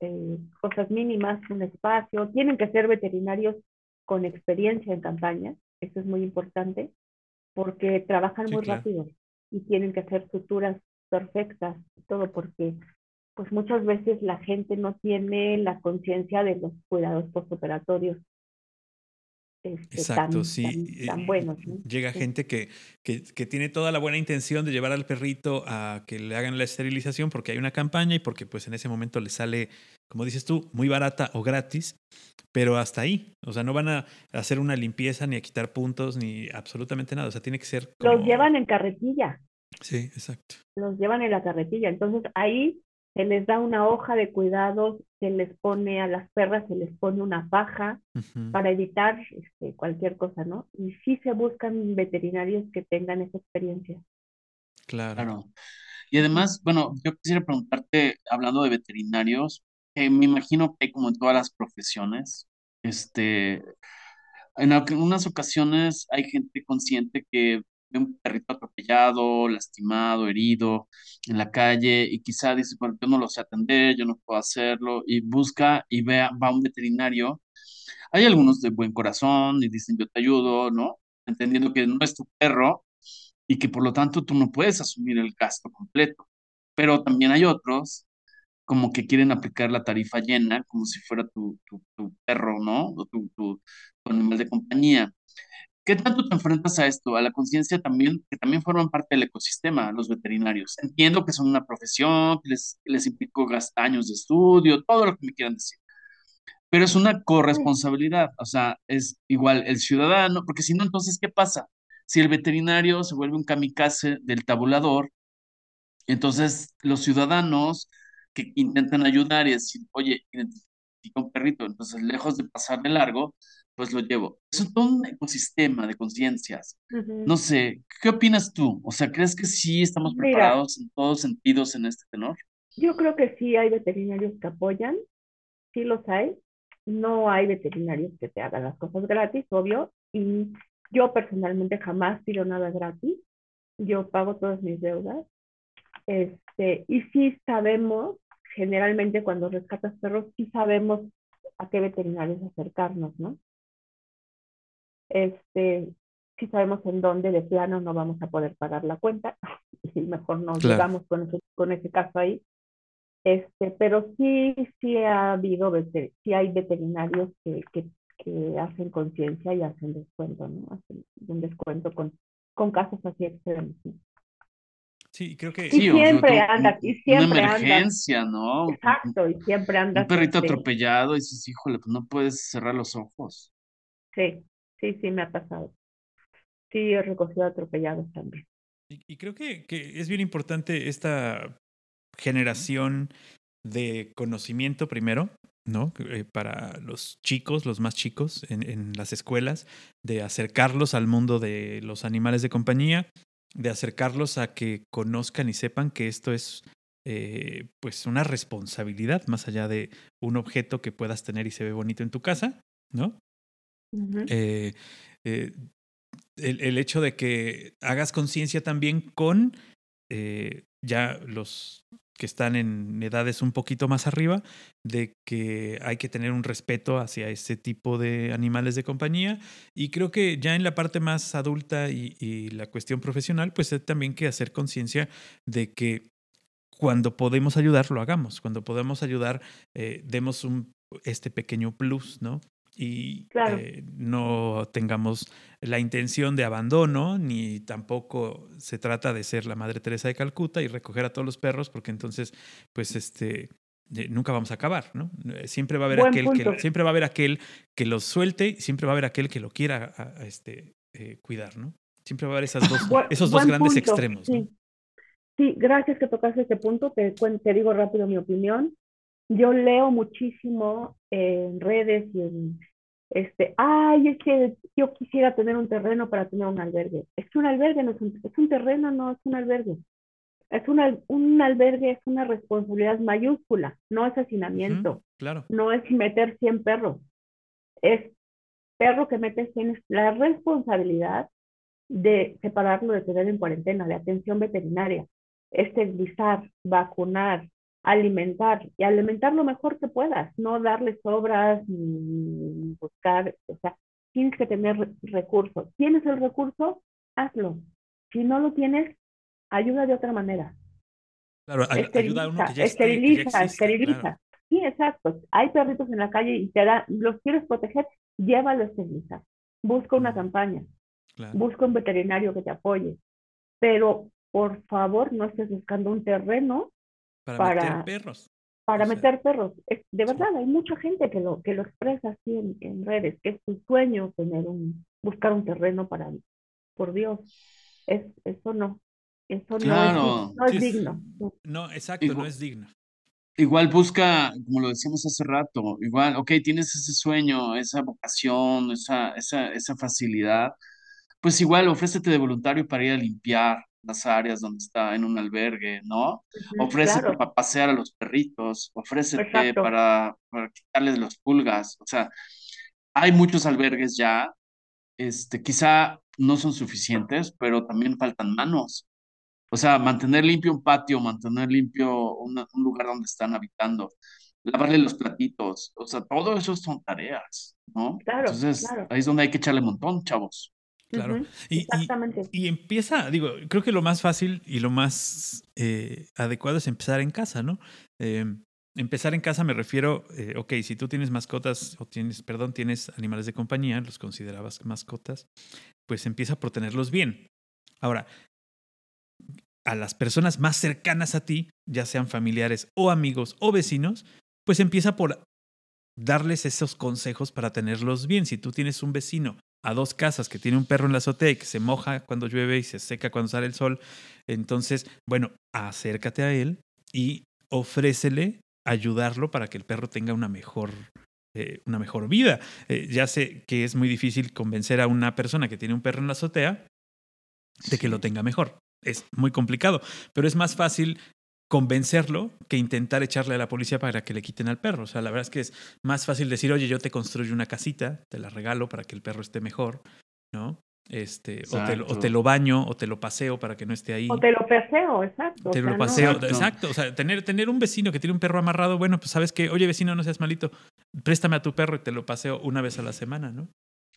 eh, cosas mínimas, un espacio, tienen que ser veterinarios con experiencia en campañas, eso es muy importante, porque trabajan muy rápido y tienen que hacer suturas perfectas, todo porque pues muchas veces la gente no tiene la conciencia de los cuidados postoperatorios. Este, Exacto, sí. Tan, buenos. Llega gente que, que, que, tiene toda la buena intención de llevar al perrito a que le hagan la esterilización porque hay una campaña y porque pues en ese momento le sale, como dices tú, muy barata o gratis, pero hasta ahí. O sea, no van a hacer una limpieza ni a quitar puntos ni absolutamente nada. O sea, tiene que ser... Los llevan en carretilla. Sí, exacto. Los llevan en la carretilla. Entonces ahí se les da una hoja de cuidados, se les pone a las perras, se les pone una paja para evitar este, cualquier cosa, ¿no? Y sí se buscan veterinarios que tengan esa experiencia. Claro. Y además, bueno, yo quisiera preguntarte, hablando de veterinarios, que me imagino que como en todas las profesiones, este, en algunas ocasiones hay gente consciente que un perrito atropellado, lastimado, herido en la calle y quizá dice, bueno, yo no lo sé atender, yo no puedo hacerlo y busca y vea, va a un veterinario. Hay algunos de buen corazón y dicen, yo te ayudo, ¿no? Entendiendo que no es tu perro y que por lo tanto tú no puedes asumir el gasto completo. Pero también hay otros como que quieren aplicar la tarifa llena como si fuera tu, tu, perro, ¿no? O tu, tu animal de compañía. ¿Qué tanto te enfrentas a esto, a la conciencia también, que también forman parte del ecosistema, los veterinarios? Entiendo que son una profesión, que les, les implicó años de estudio, todo lo que me quieran decir. Pero es una corresponsabilidad, o sea, es igual el ciudadano, porque si no, entonces, ¿qué pasa? Si el veterinario se vuelve un kamikaze del tabulador, entonces los ciudadanos que intentan ayudar y decir, oye, identifica un perrito, entonces lejos de pasar de largo, pues lo llevo. Es todo un ecosistema de conciencias. No sé, ¿qué opinas tú? O sea, ¿crees que sí estamos preparados en todos sentidos en este tenor? Yo creo que sí hay veterinarios que apoyan, sí los hay. No hay veterinarios que te hagan las cosas gratis, obvio, y yo personalmente jamás pido nada gratis. Yo pago todas mis deudas. Este, y sí sabemos, generalmente cuando rescatas perros, sí sabemos a qué veterinarios acercarnos, ¿no? Este, si sabemos en dónde de plano no vamos a poder pagar la cuenta y mejor no llegamos con ese, con ese caso ahí. Este, pero sí, sí ha habido, sí hay veterinarios que, que, que hacen conciencia y hacen descuento, ¿no? Hacen un descuento con, con casos así extremos. Sí, creo que y siempre anda, y siempre una emergencia, ¿no? Exacto, y siempre anda. Un perrito este atropellado y dices, híjole, pues no puedes cerrar los ojos. Sí, Sí, sí, me ha pasado. Sí, he recogido atropellados también. Y, creo que, que, es bien importante esta generación de conocimiento primero, ¿no? Eh, para los chicos, los más chicos en, en, las escuelas, de acercarlos al mundo de los animales de compañía, de acercarlos a que conozcan y sepan que esto es eh, pues una responsabilidad más allá de un objeto que puedas tener y se ve bonito en tu casa, ¿no? Eh, eh, el, hecho de que hagas conciencia también con eh, ya los que están en edades un poquito más arriba, de que hay que tener un respeto hacia ese tipo de animales de compañía. Y creo que ya en la parte más adulta y, la cuestión profesional, pues también que hacer conciencia de que cuando podemos ayudar, lo hagamos. Cuando podemos ayudar, demos un, este pequeño plus, ¿no? Y eh, no tengamos la intención de abandono, ni tampoco se trata de ser la Madre Teresa de Calcuta y recoger a todos los perros, porque entonces, pues, este, eh, nunca vamos a acabar, ¿no? Eh, siempre va a haber aquel que siempre va a haber aquel que los suelte, y siempre va a haber aquel que lo quiera este, cuidar, ¿no? Siempre va a haber esas dos, esos dos grandes extremos. Sí. sí. gracias que tocaste ese punto. Te, te digo rápido mi opinión. Yo leo muchísimo en redes y en, este, ay, es que yo quisiera tener un terreno para tener un albergue. Es que un albergue no es un, es un terreno, no es un albergue. Es una, un albergue es una responsabilidad mayúscula, no es hacinamiento. claro. No es meter 100 perros. Es perro que metes, tienes la responsabilidad de separarlo de tener en cuarentena, de atención veterinaria, esterilizar, vacunar, alimentar y alimentar lo mejor que puedas, no darle sobras ni buscar, o sea, tienes que tener recursos. ¿Tienes el recurso? Hazlo. Si no lo tienes, ayuda de otra manera. Claro, ayuda a uno que ya esteriliza, esteriliza. Sí, exacto. Hay perritos en la calle y te da, los quieres proteger, llévalo a esterilizar. Busca una campaña. Busca un veterinario que te apoye. Pero por favor, no estés buscando un terreno para, meter perros. Para meter perros. de verdad, hay mucha gente que lo, que lo expresa así en, redes, que es su sueño tener un, buscar un terreno para, por Dios, es, eso no. Eso no, es, digno. No, exacto, no es digno. Igual busca, como lo decíamos hace rato, igual, ok, tienes ese sueño, esa vocación, esa, esa, esa facilidad, pues igual ofrécete de voluntario para ir a limpiar, las áreas donde está en un albergue, ¿no? ofrécete para pasear a los perritos, ofrécete para, para, quitarles los pulgas, o sea, hay muchos albergues ya, este, quizá no son suficientes, pero también faltan manos. O sea, mantener limpio un patio, mantener limpio un, lugar donde están habitando, lavarle los platitos, o sea, todo eso son tareas, ¿no? Claro, Entonces, ahí es donde hay que echarle un montón, chavos. Claro. y, Y, empieza, digo, creo que lo más fácil y lo más eh, adecuado es empezar en casa, ¿no? Em, empezar en casa me refiero, eh, ok, si tú tienes mascotas o tienes, perdón, tienes animales de compañía, los considerabas mascotas, pues empieza por tenerlos bien. Ahora, a las personas más cercanas a ti, ya sean familiares o amigos o vecinos, pues empieza por darles esos consejos para tenerlos bien. Si tú tienes un vecino a dos casas que tiene un perro en la azotea y que se moja cuando llueve y se seca cuando sale el sol, entonces, bueno, acércate a él y ofrécele ayudarlo para que el perro tenga una mejor, eh, una mejor vida. Eh, ya sé que es muy difícil convencer a una persona que tiene un perro en la azotea de que lo tenga mejor. Es muy complicado, pero es más fácil convencerlo que intentar echarle a la policía para que le quiten al perro. O sea, la verdad es que es más fácil decir, oye, yo te construyo una casita, te la regalo para que el perro esté mejor, ¿no? Este, o te, o te, lo baño o te lo paseo para que no esté ahí. O te lo paseo, exacto. Te lo paseo, exacto. O sea, tener, tener un vecino que tiene un perro amarrado, bueno, pues sabes que, oye, vecino, no seas malito, préstame a tu perro y te lo paseo una vez a la semana, ¿no?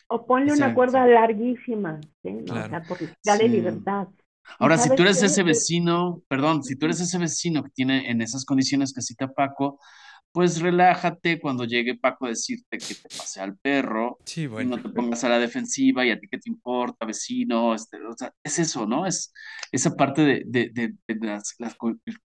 O ponle una cuerda larguísima, ¿sí? ¿no? O sea, porque dale libertad. Ahora, si tú eres ese vecino, perdón, si tú eres ese vecino que tiene en esas condiciones que cita Paco, pues relájate cuando llegue Paco a decirte que te pase al perro sí, bueno. no te pongas a la defensiva y a ti qué te importa, vecino, este, o sea, es eso, ¿no? Es esa parte de, de, de, la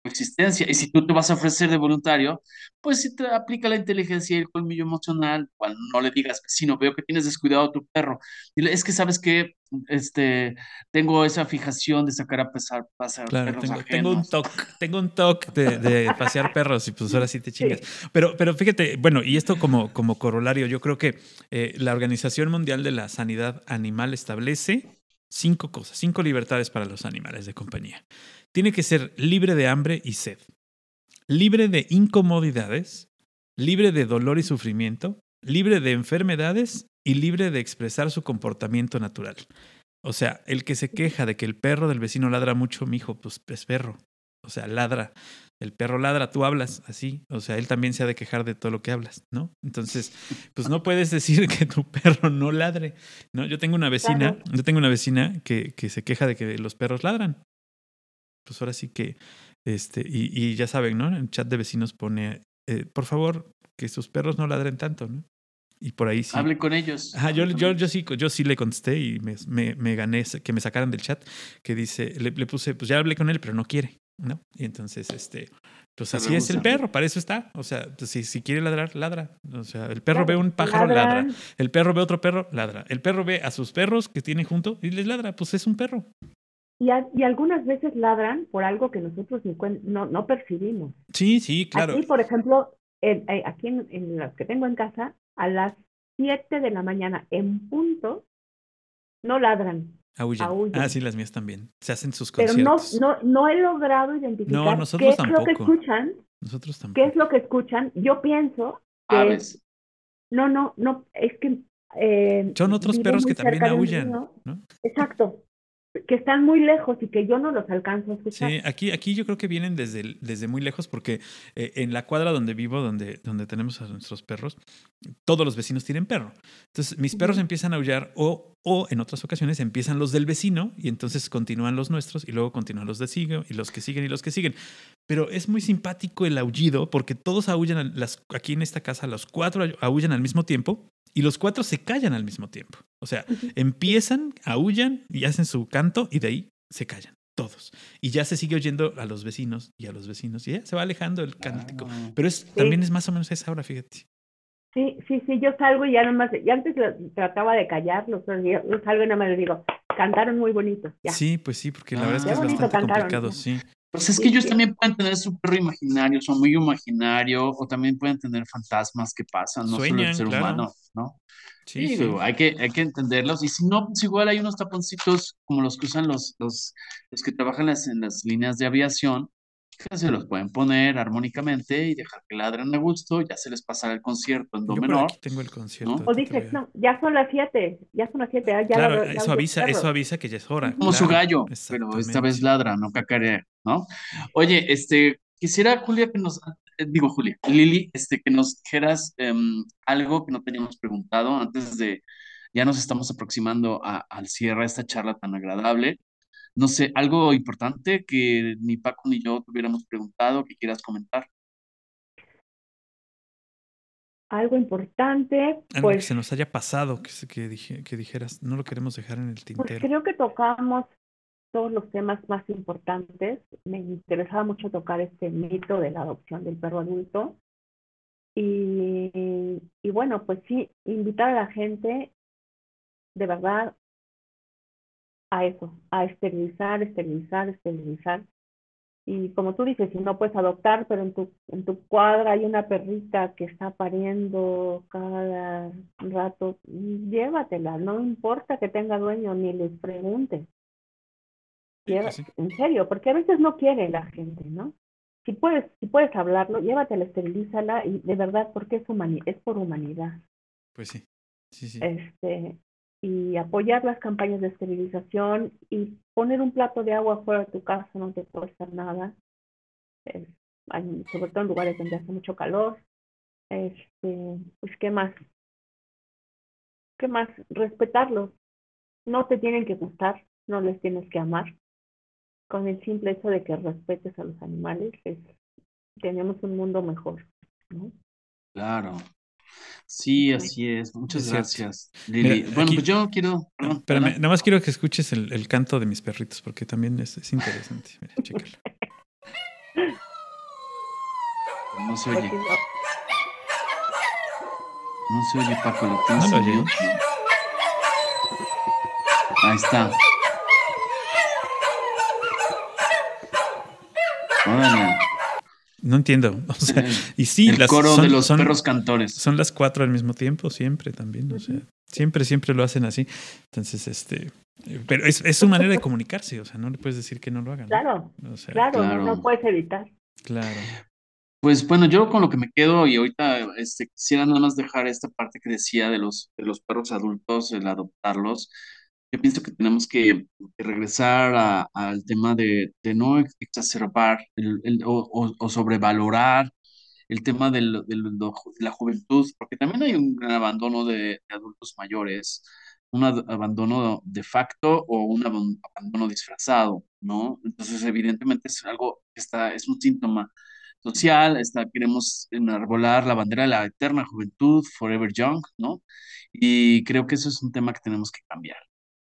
coexistencia. Y si tú te vas a ofrecer de voluntario, pues si te aplica la inteligencia y el colmillo emocional, cuando no le digas, vecino, veo que tienes descuidado a tu perro, dile, es que sabes que este, tengo esa fijación de sacar a pesar, pasear perros tengo, tengo, un toque, tengo un toque de, de, pasear perros y pues ahora sí te chingas. Pero, pero fíjate, bueno, y esto como, como corolario, yo creo que eh, la Organización Mundial de la Sanidad Animal establece cinco cosas, cinco libertades para los animales de compañía. Tiene que ser libre de hambre y sed, libre de incomodidades, libre de dolor y sufrimiento, libre de enfermedades y libre de expresar su comportamiento natural. O sea, el que se queja de que el perro del vecino ladra mucho, mijo, pues es perro. O sea, ladra. El perro ladra, tú hablas así. O sea, él también se ha de quejar de todo lo que hablas, ¿no? Entonces, pues no puedes decir que tu perro no ladre, ¿no? Yo tengo una vecina, yo tengo una vecina que, que se queja de que los perros ladran. Pues ahora sí que, este, y, y ya saben, ¿no? En el chat de vecinos pone, eh, por favor, que sus perros no ladren tanto, ¿no? Y por ahí sí. Hable con ellos. Ajá, yo, yo, yo, sí, yo sí le contesté y me, me, me gané que me sacaran del chat, que dice, le, le, puse, pues ya hablé con él, pero no quiere, ¿no? Y entonces, este, pues así es el perro, para eso está. O sea, pues si, si quiere ladrar, ladra. O sea, el perro claro, ve un pájaro, ladra. El perro ve otro perro, ladra. El perro ve a sus perros que tiene junto y les ladra, pues es un perro. Y, a, y algunas veces ladran por algo que nosotros no, no percibimos. Sí, sí, claro. Aquí, por ejemplo, en, aquí en, en las que tengo en casa, a las 7 de la mañana en punto, no ladran. Aullan. Aullan. Ah, sí, las mías también. Se hacen sus Pero conciertos. no, no, no he logrado identificar no, nosotros qué es lo que escuchan. Nosotros tampoco. ¿Qué es lo que escuchan? Yo pienso que... Aves. No, no, no, es que... Eh, Son otros perros que también aullan. ¿no? Exacto que están muy lejos y que yo no los alcanzo a escuchar. Sí, aquí, aquí yo creo que vienen desde, desde muy lejos porque eh, en la cuadra donde vivo, donde, donde tenemos a nuestros perros, todos los vecinos tienen perro. Entonces mis perros uh -huh. empiezan a aullar o, o en otras ocasiones empiezan los del vecino y entonces continúan los nuestros y luego continúan los de sigo y los que siguen y los que siguen. Pero es muy simpático el aullido porque todos aullan, las, aquí en esta casa los cuatro aullan al mismo tiempo y los cuatro se callan al mismo tiempo. O sea, uh -huh. empiezan, aullan y hacen su canto y de ahí se callan todos. Y ya se sigue oyendo a los vecinos y a los vecinos y ya se va alejando el cántico. Ah, Pero es, sí. también es más o menos esa hora, fíjate. Sí, sí, sí, yo salgo y ya nomás, ya antes lo, trataba de callarlos, pero yo, yo salgo y nada más les digo, cantaron muy bonito. Ya. Sí, pues sí, porque la ah, verdad es que es bastante cantaron, complicado, sí. Pues es que ellos también pueden tener su perro imaginario, su amigo imaginario, o también pueden tener fantasmas que pasan, no Sueñan, solo el ser claro. humano, ¿no? Sí, Sí, sí. digo, hay que, hay que entenderlos. Y si no, pues igual hay unos taponcitos como los que usan los, los, los que trabajan las, en las líneas de aviación, que se los pueden poner armónicamente y dejar que ladren a gusto, ya se les pasará el concierto en do Yo por menor. aquí tengo el concierto. O dices, no, ya son las siete, ya son las siete. Ya Claro, ya- ya eso avisa, eso avisa que ya es hora. Como su claro, gallo, pero esta vez ladra, no cacarea, ¿no? Oye, este, quisiera, Julia, que nos, eh, digo, Julia, Lili, este, que nos dijeras em, algo que no teníamos preguntado antes de, ya nos estamos aproximando a- al cierre de esta charla tan agradable. No sé, algo importante que ni Paco ni yo te hubiéramos preguntado, que quieras comentar. Algo importante, Algo que pues, se nos haya pasado, que, que, dije- que dijeras, no lo queremos dejar en el pues tintero. creo que tocamos todos los temas más importantes. Me interesaba mucho tocar este mito de la adopción del perro adulto. Y, y bueno, pues sí, invitar a la gente de verdad a eso, a esterilizar, esterilizar, esterilizar. Y como tú dices, si no puedes adoptar, pero en tu, en tu cuadra hay una perrita que está pariendo cada rato, llévatela, no importa que tenga dueño, ni les preguntes. Lleva- sí. En serio, porque a veces no quiere la gente, ¿no? Si puedes, si puedes hablarlo, llévatela, esterilízala y de verdad, porque es humani es por humanidad. Pues sí. Sí, sí. Este, y apoyar las campañas de esterilización y poner un plato de agua fuera de tu casa no te cuesta nada. Sobre todo en lugares donde hace mucho calor. Este, pues qué más, qué más, respetarlos. No te tienen que gustar, no les tienes que amar. Con el simple hecho de que respetes a los animales, es, tenemos un mundo mejor. Claro. Sí, así es. Muchas Es gracias, Lili. Mira, bueno, aquí- pues yo quiero. Espérame, nada más quiero que escuches el, el canto de mis perritos, porque también es, es interesante. Mira, chécalo. No se oye, no- no se oye, Paco, lo ¿No tienes lo en oye? Ahí está. Órale. No entiendo. O sea, y sí, el las, coro son, de los son- perros cantores. son las cuatro al mismo tiempo, siempre también. O sea, siempre, siempre lo hacen así. Entonces, este. eh, Pero es, es su manera de comunicarse, o sea, no le puedes decir que no lo hagan. ¿no? Claro, O sea, claro, no- claro. no puedes evitar. claro. Pues bueno, yo con lo que me quedo y ahorita este, quisiera nada más dejar esta parte que decía de los, de los perros adultos, el adoptarlos. Yo pienso que tenemos que, regresar al tema de, no exacerbar o, sobrevalorar el tema de la juventud, porque también hay un gran abandono de, de adultos mayores un abandono de facto o un abandono disfrazado, ¿no? Entonces, evidentemente es algo que está, es un síntoma social, está, queremos enarbolar la bandera de la eterna juventud, forever young, ¿no? Y creo que eso es un tema que tenemos que cambiar.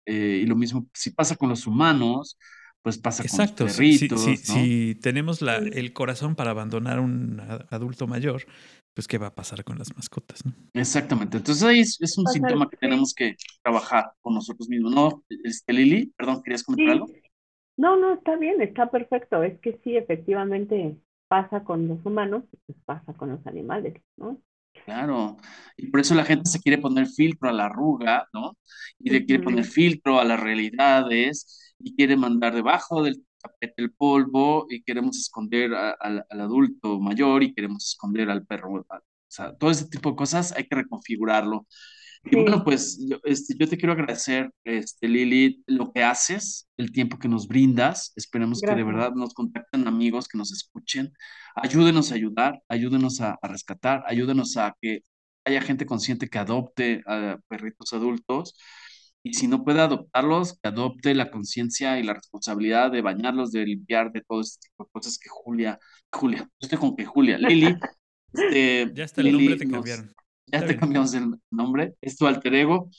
Eh, y lo mismo, si pasa con los humanos, pues pasa con los perritos. Si, si tenemos la, el corazón para abandonar un adulto mayor, pues qué va a pasar con las mascotas, ¿no? Exactamente. Entonces ahí es, un síntoma que tenemos que trabajar con nosotros mismos, ¿no? Este, Lili, perdón, ¿querías comentar algo? No, no, está bien, está perfecto. Es que sí, efectivamente pasa con los humanos, pues pasa con los animales, ¿no? Claro, y por eso la gente se quiere poner filtro a la arruga, ¿no? Y le quiere poner filtro a las realidades y quiere mandar debajo del tapete el polvo y queremos esconder al adulto mayor y queremos esconder al perro. O sea, todo ese tipo de cosas hay que reconfigurarlo. Y bueno, pues yo, este, yo te quiero agradecer, este, Lili, lo que haces, el tiempo que nos brindas. Esperemos que de verdad nos contacten amigos que nos escuchen. Ayúdenos a ayudar, ayúdenos a, a rescatar, ayúdenos a que haya gente consciente que adopte a perritos adultos y si no puede adoptarlos, que adopte la conciencia y la responsabilidad de bañarlos, de limpiar, de todo este tipo de cosas que Julia, Julia, yo estoy con que Julia, Lili, este, ya está el nombre te cambiaron. Ya te cambiamos el nombre, es tu alter ego.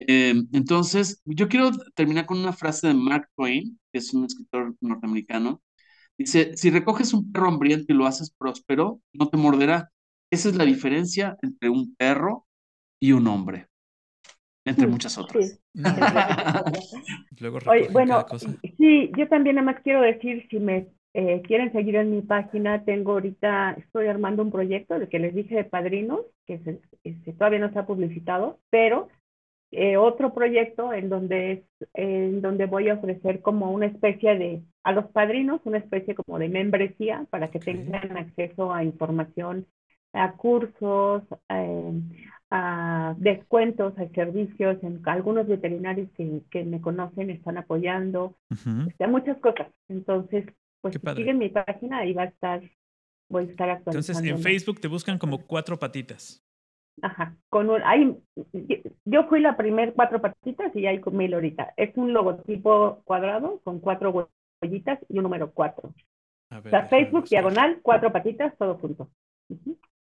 Eh, entonces, yo quiero terminar con una frase de Mark Twain, que es un escritor norteamericano. Dice, si recoges un perro hambriento y lo haces próspero, no te morderá. Esa es la diferencia entre un perro y un hombre entre muchas otras. bueno, sí, yo también nada más quiero decir, si me eh, quieren seguir en mi página, tengo ahorita, estoy armando un proyecto de que les dije de padrinos, que se, todavía no está publicitado, pero eh, otro proyecto en donde es, en donde voy a ofrecer como una especie de, a los padrinos, una especie como de membresía para que tengan acceso a información, a cursos, eh, a descuentos, a servicios, en algunos veterinarios que, que me conocen están apoyando, este, muchas cosas. Entonces, pues si siguen mi página, ahí va a estar, voy a estar actualizando. Entonces, en Facebook te buscan como cuatro patitas. Ajá, con un, hay, yo fui la primer cuatro patitas y hay mil ahorita. Es un logotipo cuadrado con cuatro huellitas y un número cuatro. o sea, Facebook, diagonal, cuatro patitas, todo junto.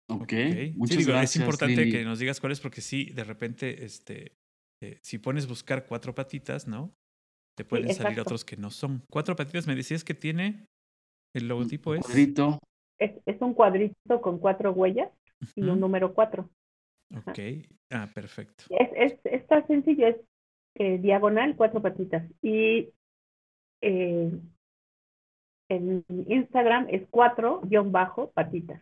Ok, muchas Es importante que nos digas cuáles porque sí, de repente, este, eh, si pones buscar cuatro patitas, ¿no? Te pueden salir otros que no son. Cuatro patitas, me decías que tiene el logotipo es. Cuadrito. Es, es un cuadrito con cuatro huellas y un número cuatro. Ok, ah, perfecto. Es, es, está sencillo, es eh, diagonal, cuatro patitas. Y eh, en Instagram es cuatro guion bajo patitas.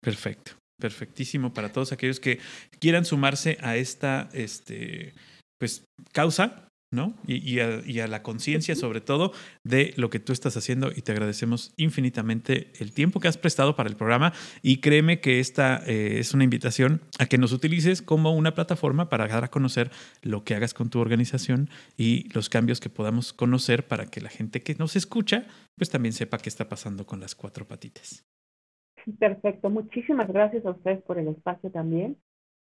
Perfecto, perfectísimo para todos aquellos que quieran sumarse a esta este, pues, causa, ¿no? Y, a, la conciencia, sobre todo, de lo que tú estás haciendo. Y te agradecemos infinitamente el tiempo que has prestado para el programa. Y créeme que esta eh, es una invitación a que nos utilices como una plataforma para dar a conocer lo que hagas con tu organización y los cambios que podamos conocer para que la gente que nos escucha, pues también sepa qué está pasando con las cuatro patitas. Perfecto, muchísimas gracias a ustedes por el espacio también.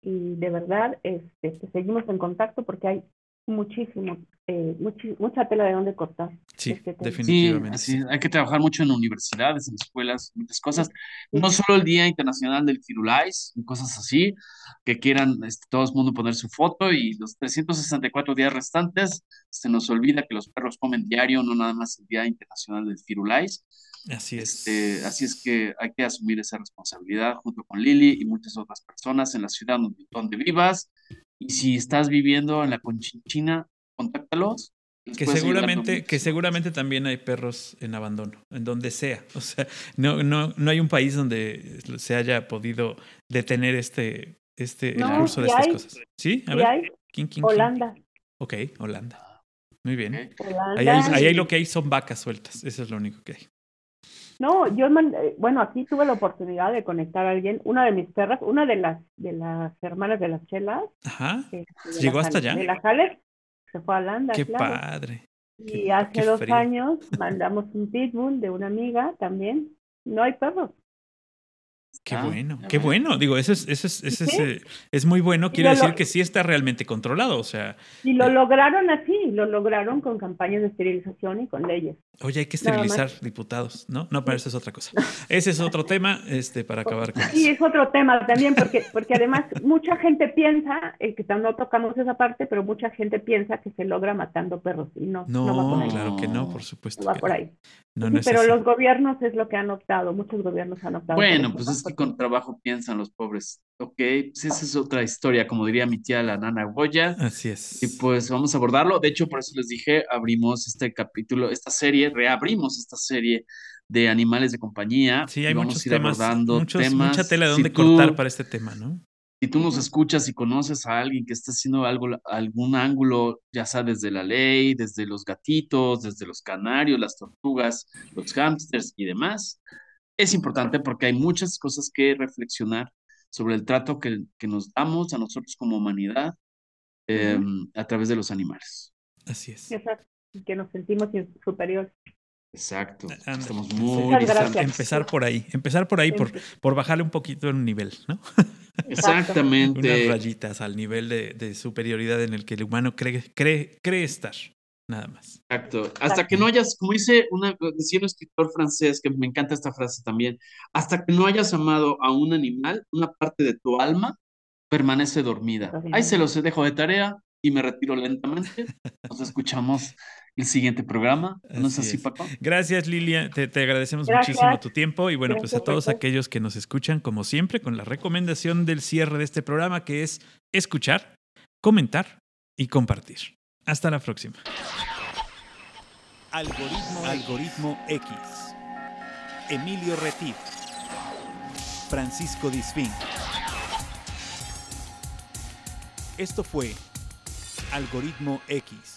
Y de verdad, este, seguimos en contacto porque hay muchísimo, eh, mucha tela de donde cortar. Sí, este definitivamente. Sí, hay que trabajar mucho en universidades, en escuelas, muchas cosas. No solo el Día Internacional del Firulais, cosas así, que quieran este, todo el mundo poner su foto y los 364 días restantes se nos olvida que los perros comen diario, no nada más el Día Internacional del Firulais. Así es. Este, así es que hay que asumir esa responsabilidad junto con Lili y muchas otras personas en la ciudad donde, vivas. Y si estás viviendo en la Conchinchina, contáctalos. Que seguramente, que seguramente también hay perros en abandono, en donde sea. O sea, no, no, no hay un país donde se haya podido detener este, este el curso de estas cosas. ¿Sí? A ver. Holanda. Ok, Holanda. Muy bien. Ahí, hay, ahí, hay, lo que hay son vacas sueltas. Eso es lo único que hay. No, yo mandé, bueno, aquí tuve la oportunidad de conectar a alguien, una de mis perras, una de las de las hermanas de las chelas. Ajá. este, de ¿Llegó hasta allá? De las Alex, se fue a Holanda, Qué claro. padre. Y qué- hace qué dos frío. años mandamos un pitbull de una amiga también. No hay perros. Qué Ah, bueno, qué bueno. Digo, eso es, eso es, eso es, Sí. eh, es muy bueno. Y Quiere lo- decir lo- que sí está realmente controlado. O sea, Y lo Eh. lograron así, lo lograron con campañas de esterilización y con leyes. oye, hay que esterilizar diputados, ¿no? No, pero eso es otra cosa. Ese es otro tema, este, para acabar con Sí, eso. es otro tema también, porque, porque además mucha gente piensa, eh, que no tocamos esa parte, pero mucha gente piensa que se logra matando perros y no, no, va por No, ahí. claro que no, por no supuesto. va que por no. ahí. No, Sí, no pero así. los gobiernos es lo que han optado, muchos gobiernos han optado. Bueno, pues ¿no? es que con trabajo piensan los pobres. Ok, pues esa es otra historia, como diría mi tía la nana Goya. Así es. Y pues vamos a abordarlo. De hecho, por eso les dije, abrimos este capítulo, esta serie, reabrimos esta serie de animales de compañía. sí, y hay vamos muchos a ir temas, abordando muchos, temas. mucha tela de Si dónde tú- cortar para este tema, ¿no? Si tú nos escuchas y conoces a alguien que está haciendo algo, algún ángulo, ya sea desde la ley, desde los gatitos, desde los canarios, las tortugas, los hámsters y demás, es importante porque hay muchas cosas que reflexionar sobre el trato que, que nos damos a nosotros como humanidad eh, a través de los animales. Así es. Exacto, que nos sentimos superiores. Exacto. Ándale. Estamos muy empezar, por ahí, empezar por ahí, por, por bajarle un poquito en nivel, ¿no? Unas Exactamente. rayitas al nivel de, de superioridad en el que el humano cree, cree, cree estar, nada más. Exacto. Hasta que no hayas, como dice una, decía un escritor francés, que me encanta esta frase también, hasta que no hayas amado a un animal, una parte de tu alma permanece dormida. Ahí se los dejo de tarea y me retiro lentamente. Nos escuchamos el siguiente programa. ¿No es Así así, es. Paco? Gracias, Lilia. Te, te agradecemos Gracias. muchísimo tu tiempo. Y bueno, pues a todos aquellos que nos escuchan, como siempre, con la recomendación del cierre de este programa, que es escuchar, comentar y compartir. Hasta la próxima. Algoritmo, Algoritmo X. Emilio Retif. Francisco Disfín. Esto fue Algoritmo X.